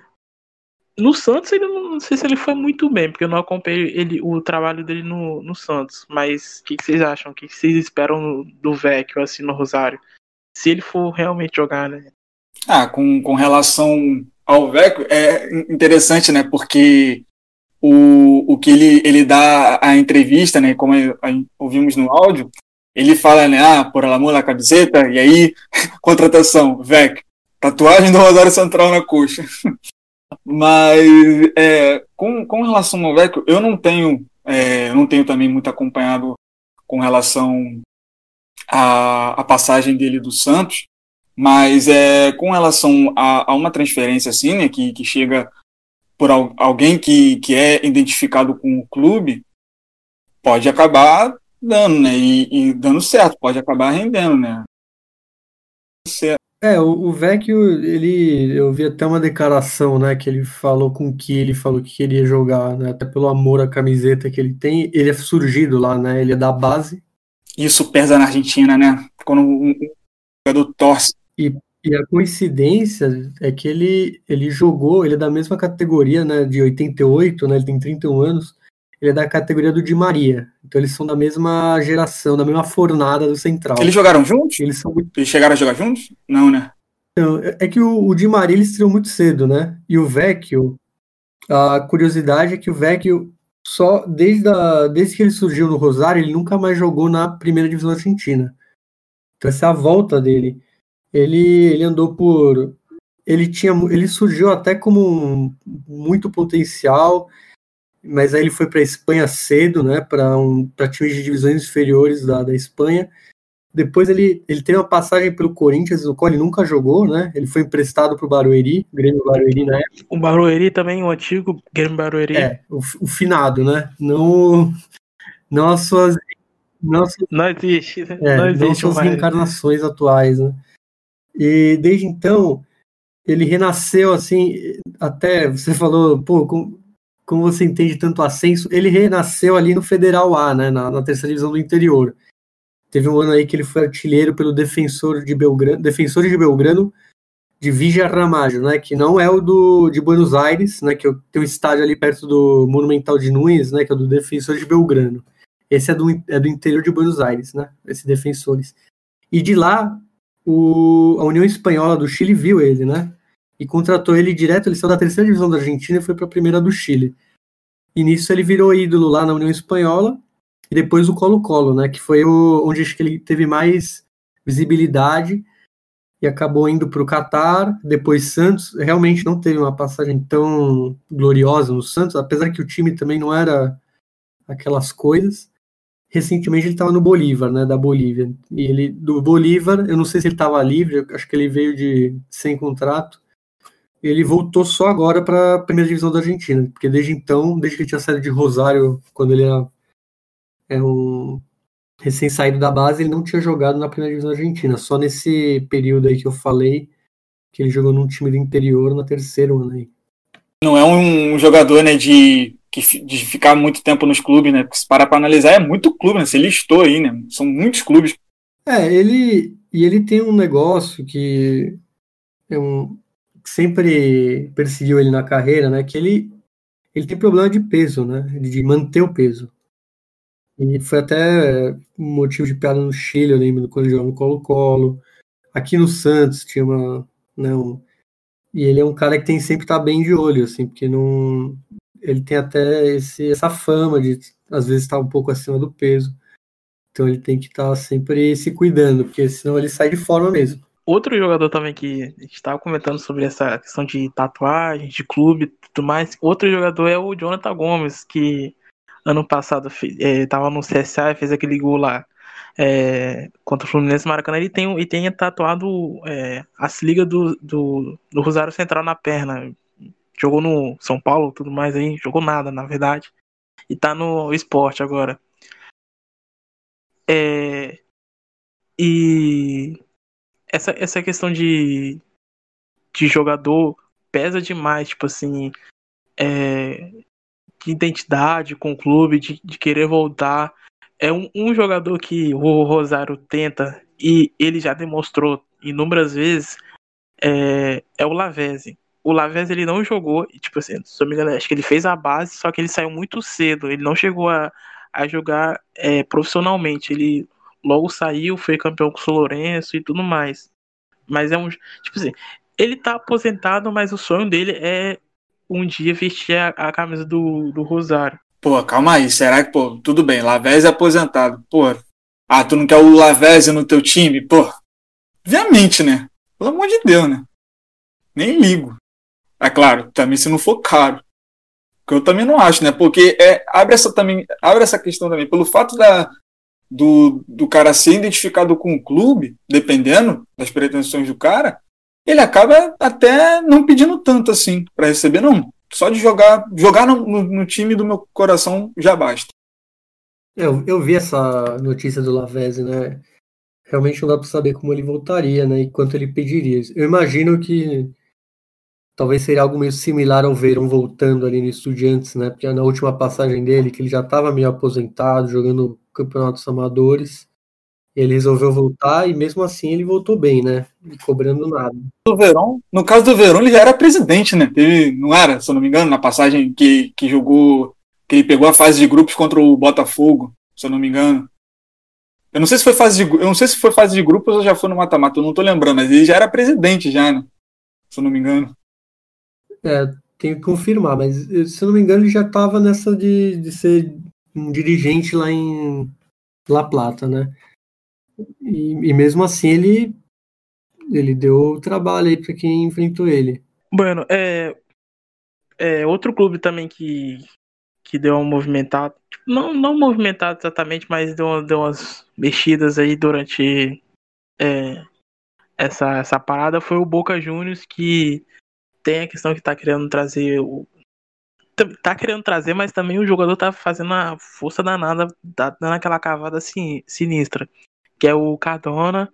no Santos ele não, não, sei se ele foi muito bem, porque eu não acompanhei ele, o trabalho dele no, no Santos. Mas o que, que, vocês acham? O que, que vocês esperam do Vecchio assim no Rosário? Se ele for realmente jogar, né? Ah, com, com relação ao Vecchio, é interessante, né? Porque o, o que ele, ele dá a entrevista, né, como ouvimos no áudio, ele fala, né, ah, por amor da camiseta, e aí, contratação, VEC, tatuagem do Rosário Central na coxa. Mas, é, com, com relação ao VEC, eu não tenho, é, não tenho também muito acompanhado com relação à, à passagem dele do Santos, mas é, com relação a, a uma transferência assim, né, que, que chega por alguém que, que é identificado com o clube, pode acabar dando, né? E, e dando certo, pode acabar rendendo, né? É, o, o Vecchio, ele, eu vi até uma declaração, né, que ele falou com que ele falou que queria jogar, né, até pelo amor à camiseta que ele tem, ele é surgido lá, né, ele é da base. Isso pesa na Argentina, né, quando o jogador torce. E e a coincidência é que ele, ele jogou, ele é da mesma categoria, né, de 88, né, ele tem 31 anos, ele é da categoria do Di Maria. Então eles são da mesma geração, da mesma fornada do Central. Eles jogaram juntos? Eles, são muito... eles chegaram a jogar juntos? Não, né? Então, é que o, o Di Maria ele estreou muito cedo, né? E o Vecchio, a curiosidade é que o Vecchio só desde, a, desde que ele surgiu no Rosário, ele nunca mais jogou na primeira divisão argentina. Então essa é a volta dele ele, ele andou por. Ele tinha. Ele surgiu até como um, muito potencial, mas aí ele foi para a Espanha cedo, né? Para um, times de divisões inferiores da, da Espanha. Depois ele, ele teve uma passagem pelo Corinthians, no qual ele nunca jogou, né? Ele foi emprestado para o Barueri, Grêmio Barueri na época. O Barueri também, o antigo Grêmio Barueri. É, o, o finado, né? Não, não as suas. Não, não existe. É, não existe não suas reencarnações atuais, né? E desde então, ele renasceu assim, até você falou, pô, como você entende tanto ascenso, ele renasceu ali no Federal A, né, na, na, terceira divisão do interior. Teve um ano aí que ele foi artilheiro pelo defensor de Belgrano, defensores de Belgrano de Vigia Ramalho, né, que não é o do de Buenos Aires, né, que tem um estádio ali perto do Monumental de Nunes, né, que é o do defensor de Belgrano. Esse é do, é do interior de Buenos Aires, né, esses defensores. E de lá o, a União Espanhola do Chile viu ele, né? E contratou ele direto, ele saiu da terceira divisão da Argentina e foi para a primeira do Chile. E nisso ele virou ídolo lá na União Espanhola e depois o Colo-Colo, né? Que foi o, onde acho que ele teve mais visibilidade e acabou indo para o Catar, depois Santos. Realmente não teve uma passagem tão gloriosa no Santos, apesar que o time também não era aquelas coisas recentemente ele estava no Bolívar, né, da Bolívia. E ele do Bolívar, eu não sei se ele estava livre, acho que ele veio de sem contrato. Ele voltou só agora para a primeira divisão da Argentina, porque desde então, desde que ele tinha saído de Rosário, quando ele era, era um recém saído da base, ele não tinha jogado na primeira divisão da Argentina. Só nesse período aí que eu falei, que ele jogou num time do interior na terceira ano aí. Não é um jogador, né, de de ficar muito tempo nos clubes, né? Porque se parar para analisar, é muito clube, né? Você listou aí, né? São muitos clubes. É, ele, e ele tem um negócio que é um, sempre perseguiu ele na carreira, né? Que ele, ele tem problema de peso, né? De manter o peso. E foi até um motivo de piada no Chile, eu lembro, quando ele jogou no Colo-Colo. Aqui no Santos tinha uma. Né, um, e ele é um cara que tem sempre estar tá bem de olho, assim, porque não. Ele tem até esse, essa fama de, às vezes, estar um pouco acima do peso. Então ele tem que estar tá sempre se cuidando, porque senão ele sai de forma mesmo. Outro jogador também que a gente estava comentando sobre essa questão de tatuagem, de clube e tudo mais. Outro jogador é o Jonathan Gomes, que ano passado estava é, no CSA e fez aquele gol lá é, contra o Fluminense Maracanã. Ele tem, ele tem tatuado é, as ligas do, do, do Rosário Central na perna. Jogou no São Paulo tudo mais aí, jogou nada, na verdade. E tá no esporte agora. É, e essa, essa questão de, de jogador pesa demais, tipo assim, é, de identidade com o clube, de, de querer voltar. É um, um jogador que o Rosário tenta e ele já demonstrou inúmeras vezes é, é o Lavezzi. O Lavezzi ele não jogou, tipo assim, se eu me engano, acho que ele fez a base, só que ele saiu muito cedo. Ele não chegou a, a jogar é, profissionalmente. Ele logo saiu, foi campeão com o São Lourenço e tudo mais. Mas é um. Tipo assim, ele tá aposentado, mas o sonho dele é um dia vestir a, a camisa do, do Rosário. Pô, calma aí, será que, pô, tudo bem, Lavez é aposentado. Pô, ah, tu não quer o Lavez no teu time? Pô, obviamente, né? Pelo amor de Deus, né? Nem ligo. É claro, também se não for caro. Que eu também não acho, né? Porque é, abre, essa, também, abre essa questão também. Pelo fato da, do, do cara ser identificado com o clube, dependendo das pretensões do cara, ele acaba até não pedindo tanto assim para receber, não. Só de jogar jogar no, no, time do meu coração já basta. Eu, eu vi essa notícia do Lavezzi, né? Realmente não dá para saber como ele voltaria, né? E quanto ele pediria. Eu imagino que talvez seria algo meio similar ao Verão voltando ali no Estudiantes, né? Porque na última passagem dele, que ele já estava meio aposentado, jogando campeonatos amadores. Ele resolveu voltar e mesmo assim ele voltou bem, né? Cobrando nada. O Verón, no caso do Verón, ele já era presidente, né? Ele não era, se eu não me engano, na passagem que, que jogou, que ele pegou a fase de grupos contra o Botafogo, se eu não me engano. Eu não sei se foi fase de, eu não sei se foi fase de grupos ou já foi no mata-mata, eu não tô lembrando, mas ele já era presidente já, né? Se eu não me engano. É, tenho que confirmar, mas se eu não me engano ele já estava nessa de, de ser um dirigente lá em La Plata, né? E, e mesmo assim ele ele deu trabalho aí para quem enfrentou ele. Bueno, é, é outro clube também que que deu uma movimentada, não não movimentado exatamente, mas deu, deu umas mexidas aí durante é, essa essa parada foi o Boca Juniors que tem a questão que tá querendo trazer o tá querendo trazer, mas também o jogador tá fazendo a força danada, tá dando aquela cavada sinistra. Que é o Cardona,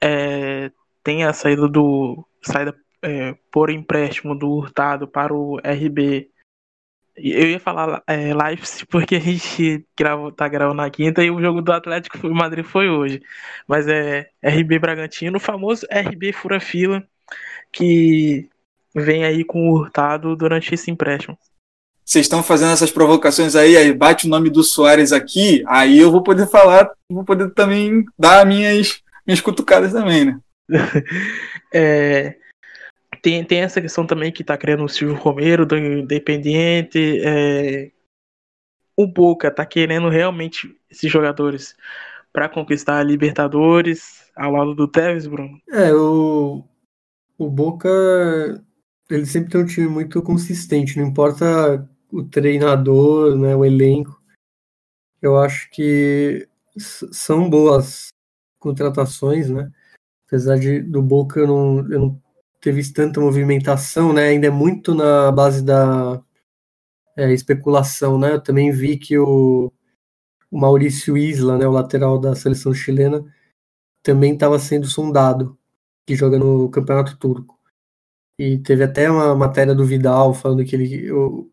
é, tem a saída do. saída é, por empréstimo do Hurtado para o RB. Eu ia falar é, porque a gente gravou, tá gravando na quinta e o jogo do Atlético foi, Madrid foi hoje. Mas é RB Bragantino, o famoso RB Fura Fila, que vem aí com o Hurtado durante esse empréstimo vocês estão fazendo essas provocações aí, aí bate o nome do Soares aqui, aí eu vou poder falar, vou poder também dar minhas, minhas cutucadas também, né? é, tem, tem essa questão também que tá criando o Silvio Romero do Independiente. É, o Boca tá querendo realmente esses jogadores para conquistar a Libertadores ao lado do Tevez, Bruno? É, o, o Boca ele sempre tem um time muito consistente, não importa o treinador, né, o elenco. Eu acho que são boas contratações, né? Apesar de do Boca eu não, eu não ter visto tanta movimentação, né? Ainda é muito na base da é, especulação, né? Eu também vi que o, o Maurício Isla, né, o lateral da seleção chilena, também estava sendo sondado, que joga no Campeonato Turco. E teve até uma matéria do Vidal falando que ele. O,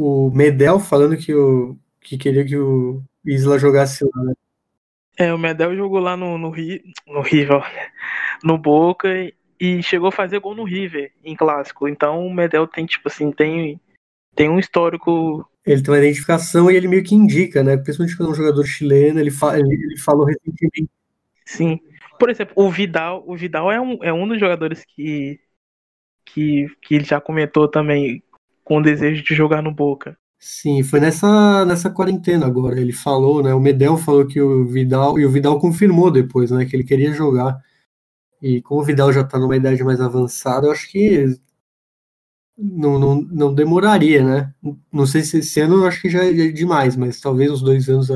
o Medel falando que, o, que queria que o Isla jogasse lá. Né? É, o Medel jogou lá no, no, no River, no Boca e chegou a fazer gol no River em clássico. Então o Medel tem, tipo assim, tem, tem um histórico. Ele tem uma identificação e ele meio que indica, né? Principalmente quando é um jogador chileno, ele, fa ele, ele falou recentemente. Sim. Por exemplo, o Vidal, o Vidal é um, é um dos jogadores que, que, que ele já comentou também com o desejo de jogar no Boca. Sim, foi nessa, nessa quarentena agora. Ele falou, né? O Medel falou que o Vidal, e o Vidal confirmou depois, né? Que ele queria jogar. E como o Vidal já está numa idade mais avançada, eu acho que não, não, não demoraria, né? Não sei se esse ano eu acho que já é demais, mas talvez uns dois anos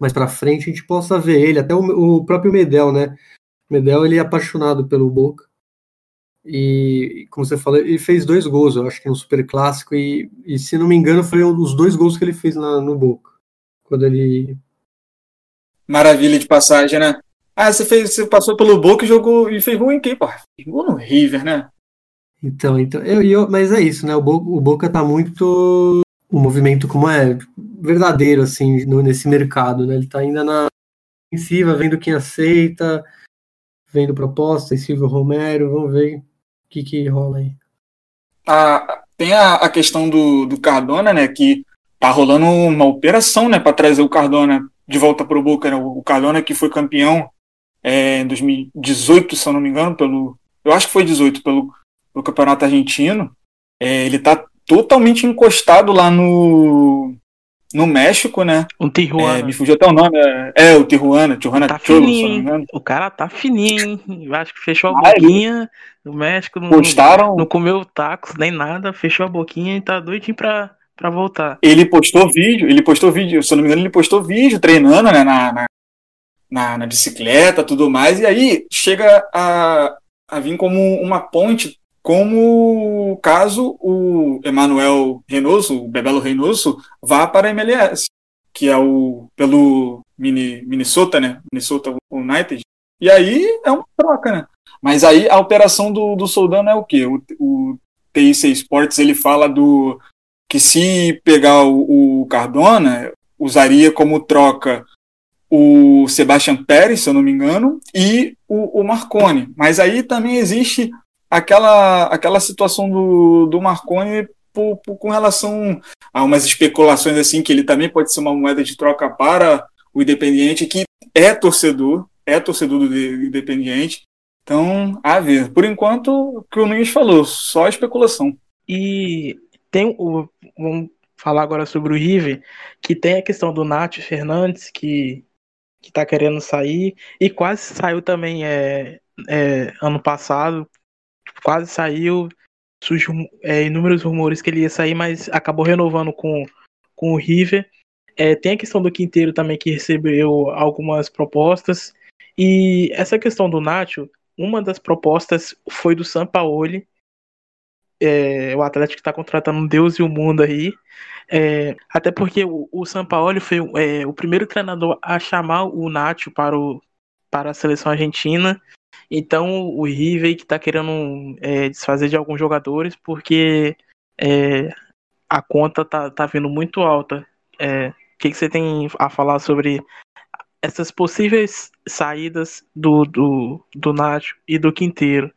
mais para frente a gente possa ver ele, até o, o próprio Medel, né? Medel ele é apaixonado pelo Boca e, como você falou, ele fez dois gols, eu acho que no Super Clássico, e, e se não me engano, foi um dos dois gols que ele fez na, no Boca. Quando ele. Maravilha de passagem, né? Ah, você, fez, você passou pelo Boca e jogou e fez gol em quem, pô? Jogou no River, né? Então, então eu, eu, mas é isso, né? O Boca, o Boca tá muito. O movimento como é verdadeiro, assim, no, nesse mercado, né? Ele tá ainda na ofensiva, vendo quem aceita, vendo proposta, Silvio Romero, vamos ver que, que rola aí? Ah, tem a, a questão do, do Cardona, né? Que tá rolando uma operação, né? Para trazer o Cardona de volta para o Boca. Né, o Cardona que foi campeão é, em 2018, se eu não me engano, pelo. Eu acho que foi 18, pelo, pelo Campeonato Argentino. É, ele tá totalmente encostado lá no, no México, né? O Tijuana. É, me fugiu até o nome. É, é o Tijuana, Tijuana tá Cholo, fininho, O cara tá fininho, hein? Acho que fechou a ah, boquinha no México. Não, postaram... não comeu tacos nem nada, fechou a boquinha e tá doidinho pra, pra voltar. Ele postou vídeo, ele postou vídeo, se eu não me engano, ele postou vídeo treinando, né? Na, na, na, na bicicleta tudo mais. E aí chega a, a vir como uma ponte como caso o Emanuel Reynoso, o Bebelo Reynoso, vá para a MLS, que é o pelo mini, Minnesota, né? Minnesota United. E aí é uma troca, né? Mas aí a operação do, do Soldano é o quê? O, o TIC Sports ele fala do que se pegar o, o Cardona, usaria como troca o Sebastian Pérez, se eu não me engano, e o, o Marconi. Mas aí também existe aquela, aquela situação do, do Marconi por, por, com relação a umas especulações assim que ele também pode ser uma moeda de troca para o Independiente, que é torcedor, é torcedor do Independiente. Então, a ver. Por enquanto, o que o Nunes falou, só especulação. E tem o. Vamos falar agora sobre o River, que tem a questão do Nath Fernandes, que, que tá querendo sair, e quase saiu também é, é, ano passado, quase saiu, surgiu é, inúmeros rumores que ele ia sair, mas acabou renovando com, com o River. É, tem a questão do Quinteiro também, que recebeu algumas propostas. E essa questão do Nacho, uma das propostas foi do Sampaoli, é, o Atlético está contratando Deus e o mundo aí. É, até porque o, o Sampaoli foi é, o primeiro treinador a chamar o Nacho para, o, para a seleção argentina. Então o River que está querendo é, desfazer de alguns jogadores porque é, a conta tá, tá vindo muito alta. É, o que, que você tem a falar sobre essas possíveis saídas do, do, do Nacho e do Quinteiro,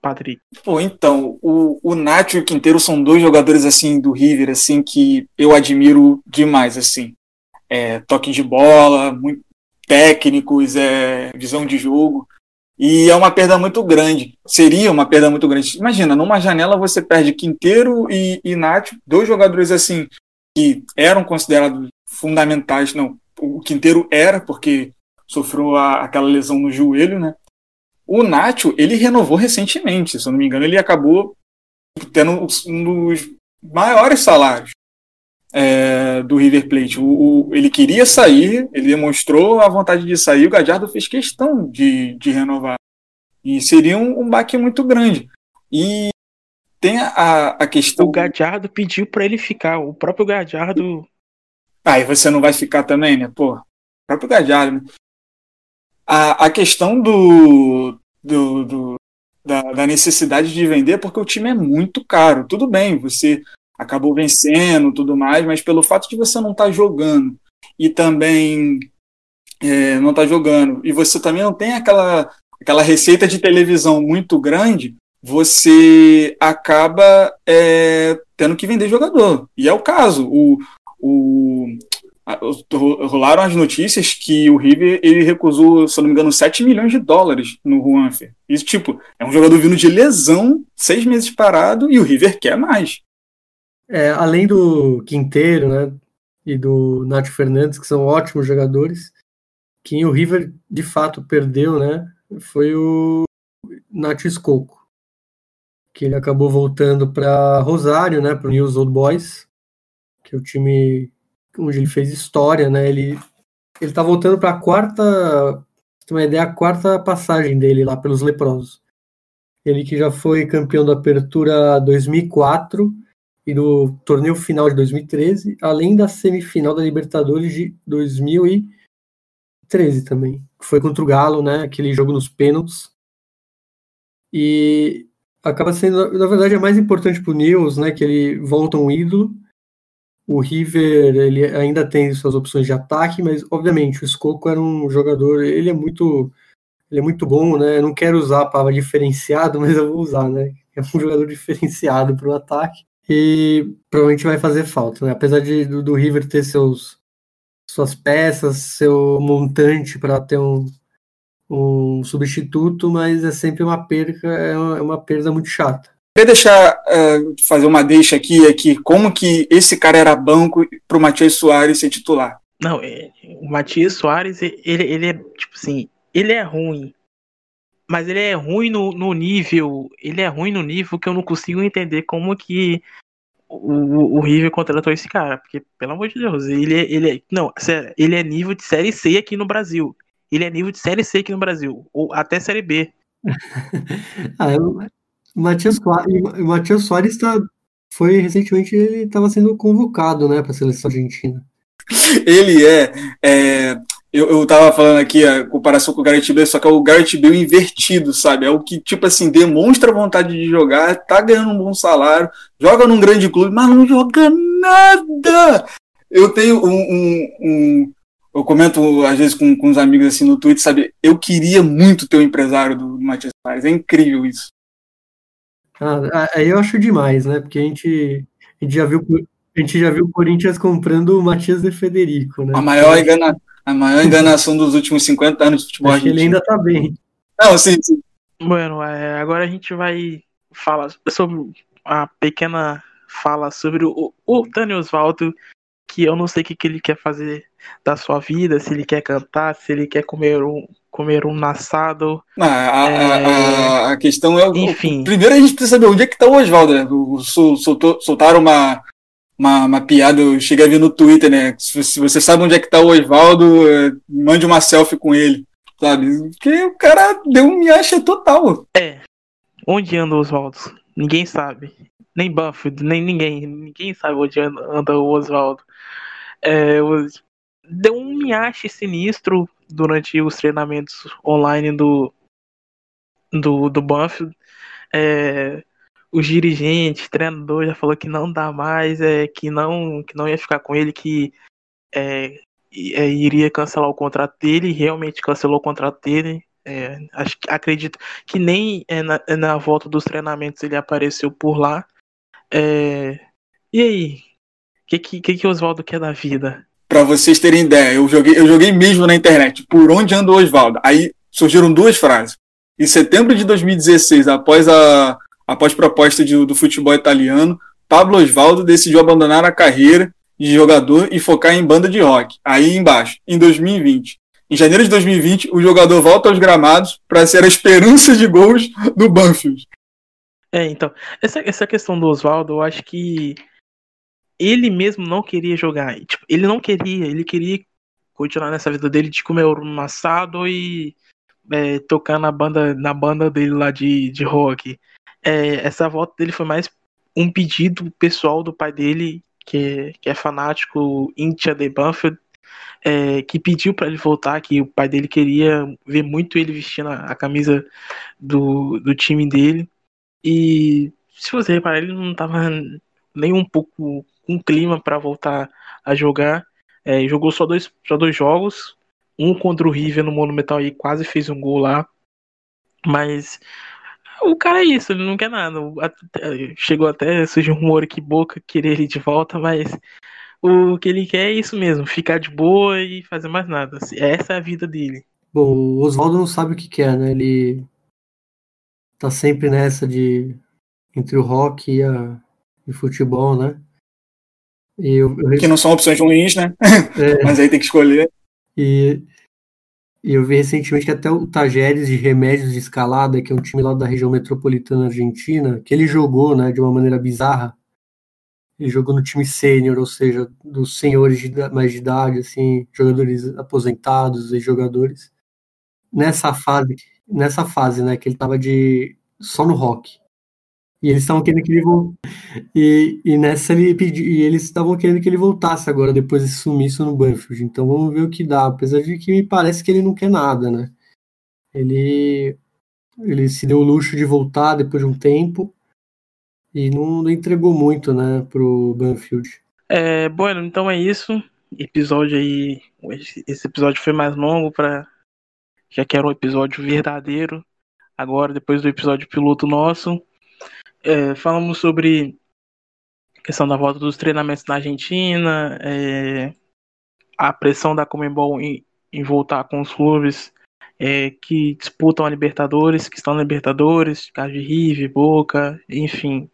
Patrick? Pô, então, o, o Nacho e o Quinteiro são dois jogadores assim do River assim que eu admiro demais assim. É, toque de bola, muito técnicos, é, visão de jogo. E é uma perda muito grande. Seria uma perda muito grande. Imagina, numa janela você perde Quinteiro e, e Nath, dois jogadores assim que eram considerados fundamentais. Não, o Quinteiro era, porque sofreu a, aquela lesão no joelho, né? O Nacho, ele renovou recentemente, se eu não me engano, ele acabou tendo um dos maiores salários é, do River Plate. O, o, ele queria sair, ele demonstrou a vontade de sair, o Gadiardo fez questão de, de renovar. E seria um, um baque muito grande. E tem a, a questão. O Gadiardo pediu para ele ficar, o próprio Gadiardo. Aí ah, você não vai ficar também, né? Pô, o próprio Gadiardo. Né? A, a questão do, do, do da, da necessidade de vender, porque o time é muito caro. Tudo bem, você acabou vencendo tudo mais, mas pelo fato de você não estar tá jogando e também é, não está jogando e você também não tem aquela, aquela receita de televisão muito grande, você acaba é, tendo que vender jogador. E é o caso. O, o, rolaram as notícias que o River ele recusou, se não me engano, 7 milhões de dólares no Juanfer. Isso, tipo, é um jogador vindo de lesão, seis meses parado, e o River quer mais. É, além do Quinteiro, né, e do Nath Fernandes, que são ótimos jogadores, quem o River de fato perdeu, né, foi o Nath Escoco, que ele acabou voltando para Rosário, né, para o News Old Boys, que é o time onde ele fez história, né, ele ele está voltando para a quarta, tem uma ideia, a quarta passagem dele lá pelos leprosos. Ele que já foi campeão da Apertura 2004 e do torneio final de 2013, além da semifinal da Libertadores de 2013 também, foi contra o Galo, né, aquele jogo nos pênaltis. E acaba sendo, na verdade, é mais importante para o Nils, né, que ele volta um ídolo. O River, ele ainda tem suas opções de ataque, mas obviamente o Scocco era um jogador, ele é muito ele é muito bom, né? Eu não quero usar a palavra diferenciado, mas eu vou usar, né? É um jogador diferenciado para o ataque e provavelmente vai fazer falta, né? Apesar de, do, do River ter seus, suas peças, seu montante para ter um, um substituto, mas é sempre uma perca, é uma, é uma perda muito chata. Queria deixar uh, fazer uma deixa aqui, aqui, como que esse cara era banco para o Matias Soares ser titular. Não, é, o Matias Soares, ele, ele é, tipo assim, ele é ruim, mas ele é ruim no, no nível. Ele é ruim no nível que eu não consigo entender como que o, o River contratou esse cara. Porque, pelo amor de Deus, ele é. Ele é não, sério, ele é nível de série C aqui no Brasil. Ele é nível de série C aqui no Brasil. Ou até série B. ah, o Matias Soares, o Matias Soares tá, foi recentemente ele estava sendo convocado, né, para a seleção argentina. Ele é, é eu, eu tava falando aqui a comparação com o Garrett Bale, só que é o Garrett Bale invertido, sabe? É o que, tipo assim, demonstra vontade de jogar, tá ganhando um bom salário, joga num grande clube, mas não joga nada! Eu tenho um. um, um eu comento às vezes com, com os amigos assim no Twitter, sabe? Eu queria muito ter o um empresário do, do Matias Soares, é incrível isso. Ah, aí eu acho demais, né? Porque a gente, a gente já viu a gente já viu o Corinthians comprando o Matias de Federico, né? A maior enganação a maior enganação dos últimos 50 anos de futebol Acho que ele ainda tá bem. Não, sim, sim. Bueno, é, agora a gente vai falar sobre a pequena fala sobre o, o Dani Osvaldo, que eu não sei o que, que ele quer fazer da sua vida, se ele quer cantar, se ele quer comer um, comer um assado. A, é... a, a, questão é. Enfim. Primeiro a gente precisa saber onde é que tá o Oswaldo, né? Soltou, soltaram uma, uma, uma piada, eu cheguei a ver no Twitter, né? Se, você sabe onde é que tá o Oswaldo, é, mande uma selfie com ele, sabe? Porque o cara deu um miacha total. É. Onde anda o Oswaldo? Ninguém sabe. Nem Buffett, nem ninguém. Ninguém sabe onde anda o Oswaldo. É, deu um miache sinistro durante os treinamentos online do do, do Banfield. É, os dirigentes, treinador já falou que não dá mais, é, que não que não ia ficar com ele, que é, é, iria cancelar o contrato dele, realmente cancelou o contrato dele. É, acho, acredito que nem é, na, é na, volta dos treinamentos ele apareceu por lá. É, e aí? O que, que, que, que Oswaldo quer da vida? Para vocês terem ideia, eu joguei, eu joguei mesmo na internet. Por onde anda o Oswaldo? Aí surgiram duas frases. Em setembro de 2016, após a, após proposta de, do futebol italiano, Pablo Osvaldo decidiu abandonar a carreira de jogador e focar em banda de rock. Aí embaixo, em 2020. Em janeiro de 2020, o jogador volta aos gramados para ser a esperança de gols do Banfield. É, então, essa, essa questão do Oswaldo, eu acho que ele mesmo não queria jogar. Tipo, ele não queria, ele queria continuar nessa vida dele de comer um assado e é, tocar na banda, na banda dele lá de, de rock é, essa volta dele foi mais um pedido pessoal do pai dele, que, que é fanático Intia de Banfield, é, que pediu para ele voltar, que o pai dele queria ver muito ele vestindo a, a camisa do, do time dele. E se você reparar, ele não estava nem um pouco com clima para voltar a jogar. É, jogou só dois, só dois jogos, um contra o River no Monumental aí, quase fez um gol lá. Mas o cara é isso, ele não quer nada. Chegou até surgiu um rumor que Boca querer ele de volta, mas o que ele quer é isso mesmo, ficar de boa e fazer mais nada. Essa é a vida dele. Bom, o Oswaldo não sabe o que quer, né? Ele tá sempre nessa de entre o rock e, a, e o futebol, né? E eu, eu... Que não são opções ruins, né? É. Mas aí tem que escolher. E, e eu vi recentemente que até o Tajeres de Remédios de Escalada, que é um time lá da região metropolitana argentina, que ele jogou, né, de uma maneira bizarra. Ele jogou no time sênior, ou seja, dos senhores de mais de idade, assim, jogadores aposentados e jogadores. Nessa fase, nessa fase, né, que ele tava de só no rock. E eles estavam querendo que ele e, e nessa ele pediu, e eles estavam querendo que ele voltasse agora depois de sumiço no Banfield. Então vamos ver o que dá, apesar de que me parece que ele não quer nada, né? Ele ele se deu o luxo de voltar depois de um tempo e não, não entregou muito, né, pro Banfield. É, bueno, então é isso. Episódio aí, esse episódio foi mais longo para já que era um episódio verdadeiro. Agora, depois do episódio piloto nosso, é, falamos sobre a questão da volta dos treinamentos na Argentina, é, a pressão da Comembol em, em, voltar com os clubes é, que disputam a Libertadores, que estão na Libertadores, caso de River, Boca, enfim.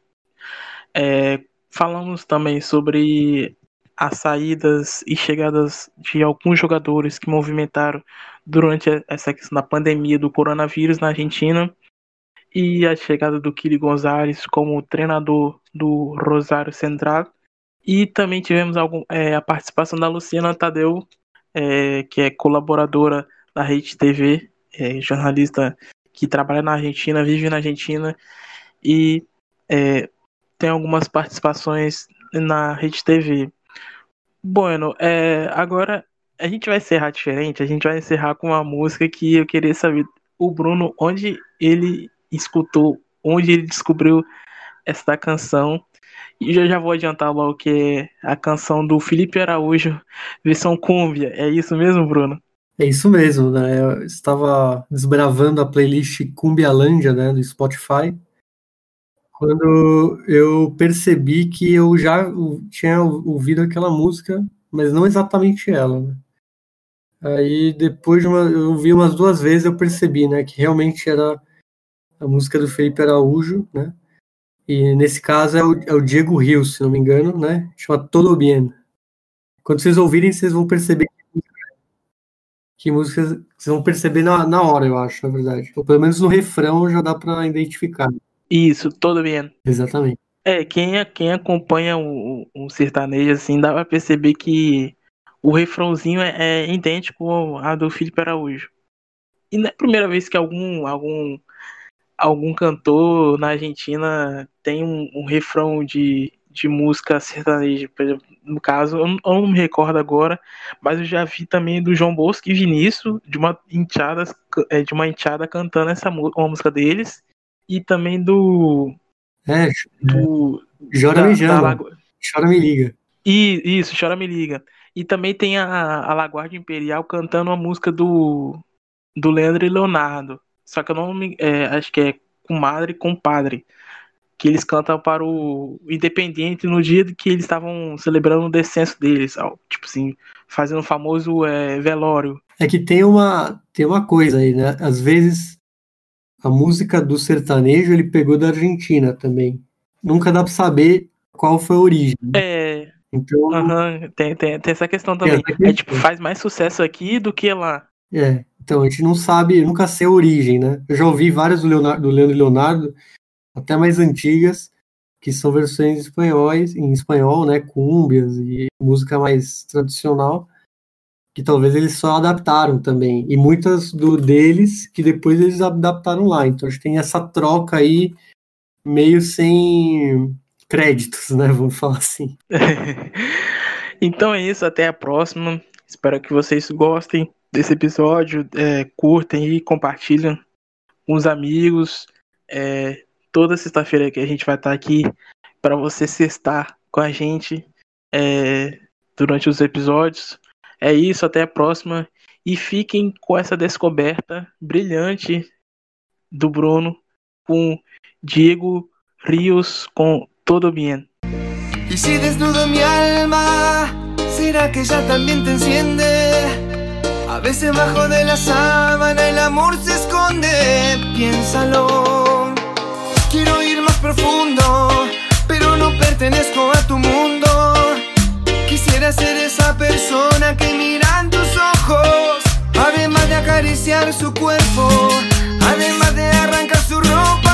É, falamos também sobre as saídas e chegadas de alguns jogadores que movimentaram durante essa questão da pandemia do coronavírus na Argentina e a chegada do Kili Gonzalez como treinador do Rosário Central. E também tivemos algum, é, a participação da Luciana Tadeu, é, que é colaboradora da Rede TV, é, jornalista que trabalha na Argentina, vive na Argentina e é, tem algumas participações na Rede TV. Bueno, é, agora a gente vai encerrar diferente, a gente vai encerrar com uma música que eu queria saber, o Bruno, onde ele escutou, onde ele descobriu esta canção. E eu já vou adiantar logo que é a canção do Felipe Araújo, versão cúmbia. É isso mesmo, Bruno? É isso mesmo, né? Eu estava desbravando a playlist Cumbialândia, né, do Spotify, quando eu percebi que eu já tinha ouvido aquela música, mas não exatamente ela, né? Aí depois de uma, eu vi umas duas vezes eu percebi, né, que realmente era a música do Felipe Araújo, né? E nesse caso é o, é o Diego Rios, se não me engano, né? Chama Todo Bien. Quando vocês ouvirem, vocês vão perceber que música vocês vão perceber na, na hora, eu acho, na verdade. Ou pelo menos no refrão já dá para identificar. Isso, Todo Bien. Exatamente. É, quem, quem acompanha o, o sertanejo, assim, dá pra perceber que o refrãozinho é, é idêntico ao do Felipe Araújo. E não é a primeira vez que algum, algum algum cantor na Argentina tem um, um refrão de, de música sertaneja. Por exemplo, no caso, eu não, eu não, me recordo agora, mas eu já vi também do João Bosco e Vinícius, de uma enteada, é, de uma enteada cantando essa uma música deles, e também do. É, do. Chora me. Chora me liga. E, isso, Chora me liga. E também tem a, a Laguardia Imperial cantando uma música do, do Leandro e Leonardo. Só que eu não me. É, acho que é Comadre com Padre. Que eles cantam para o Independente no dia que eles estavam celebrando o descenso deles. Tipo assim, fazendo o famoso é, velório. É que tem uma, tem uma coisa aí, né? Às vezes a música do sertanejo ele pegou da Argentina também. Nunca dá para saber qual foi a origem. Né? É. Então, uhum, tem, tem, tem essa questão também. Essa. É tipo, faz mais sucesso aqui do que lá. É, então a gente não sabe, nunca sei a origem, né? Eu já ouvi várias do, Leonardo, do Leandro Leonardo, até mais antigas, que são versões espanhóis, em espanhol, né? Cúmbias e música mais tradicional, que talvez eles só adaptaram também. E muitas do deles que depois eles adaptaram lá. Então a gente tem essa troca aí meio sem créditos, né? Vamos falar assim. então é isso, até a próxima. Espero que vocês gostem desse episódio, é, curtem e compartilham com os amigos. É, toda sexta-feira que a gente vai estar aqui para você estar com a gente é, durante os episódios. É isso, até a próxima. E fiquem com essa descoberta brilhante do Bruno com Diego Rios com Todo Bien. E se desnudo minha alma, será que já também te enciende? A veces bajo de la sábana el amor se esconde, piénsalo. Quiero ir más profundo, pero no pertenezco a tu mundo. Quisiera ser esa persona que mira en tus ojos, además de acariciar su cuerpo, además de arrancar su ropa.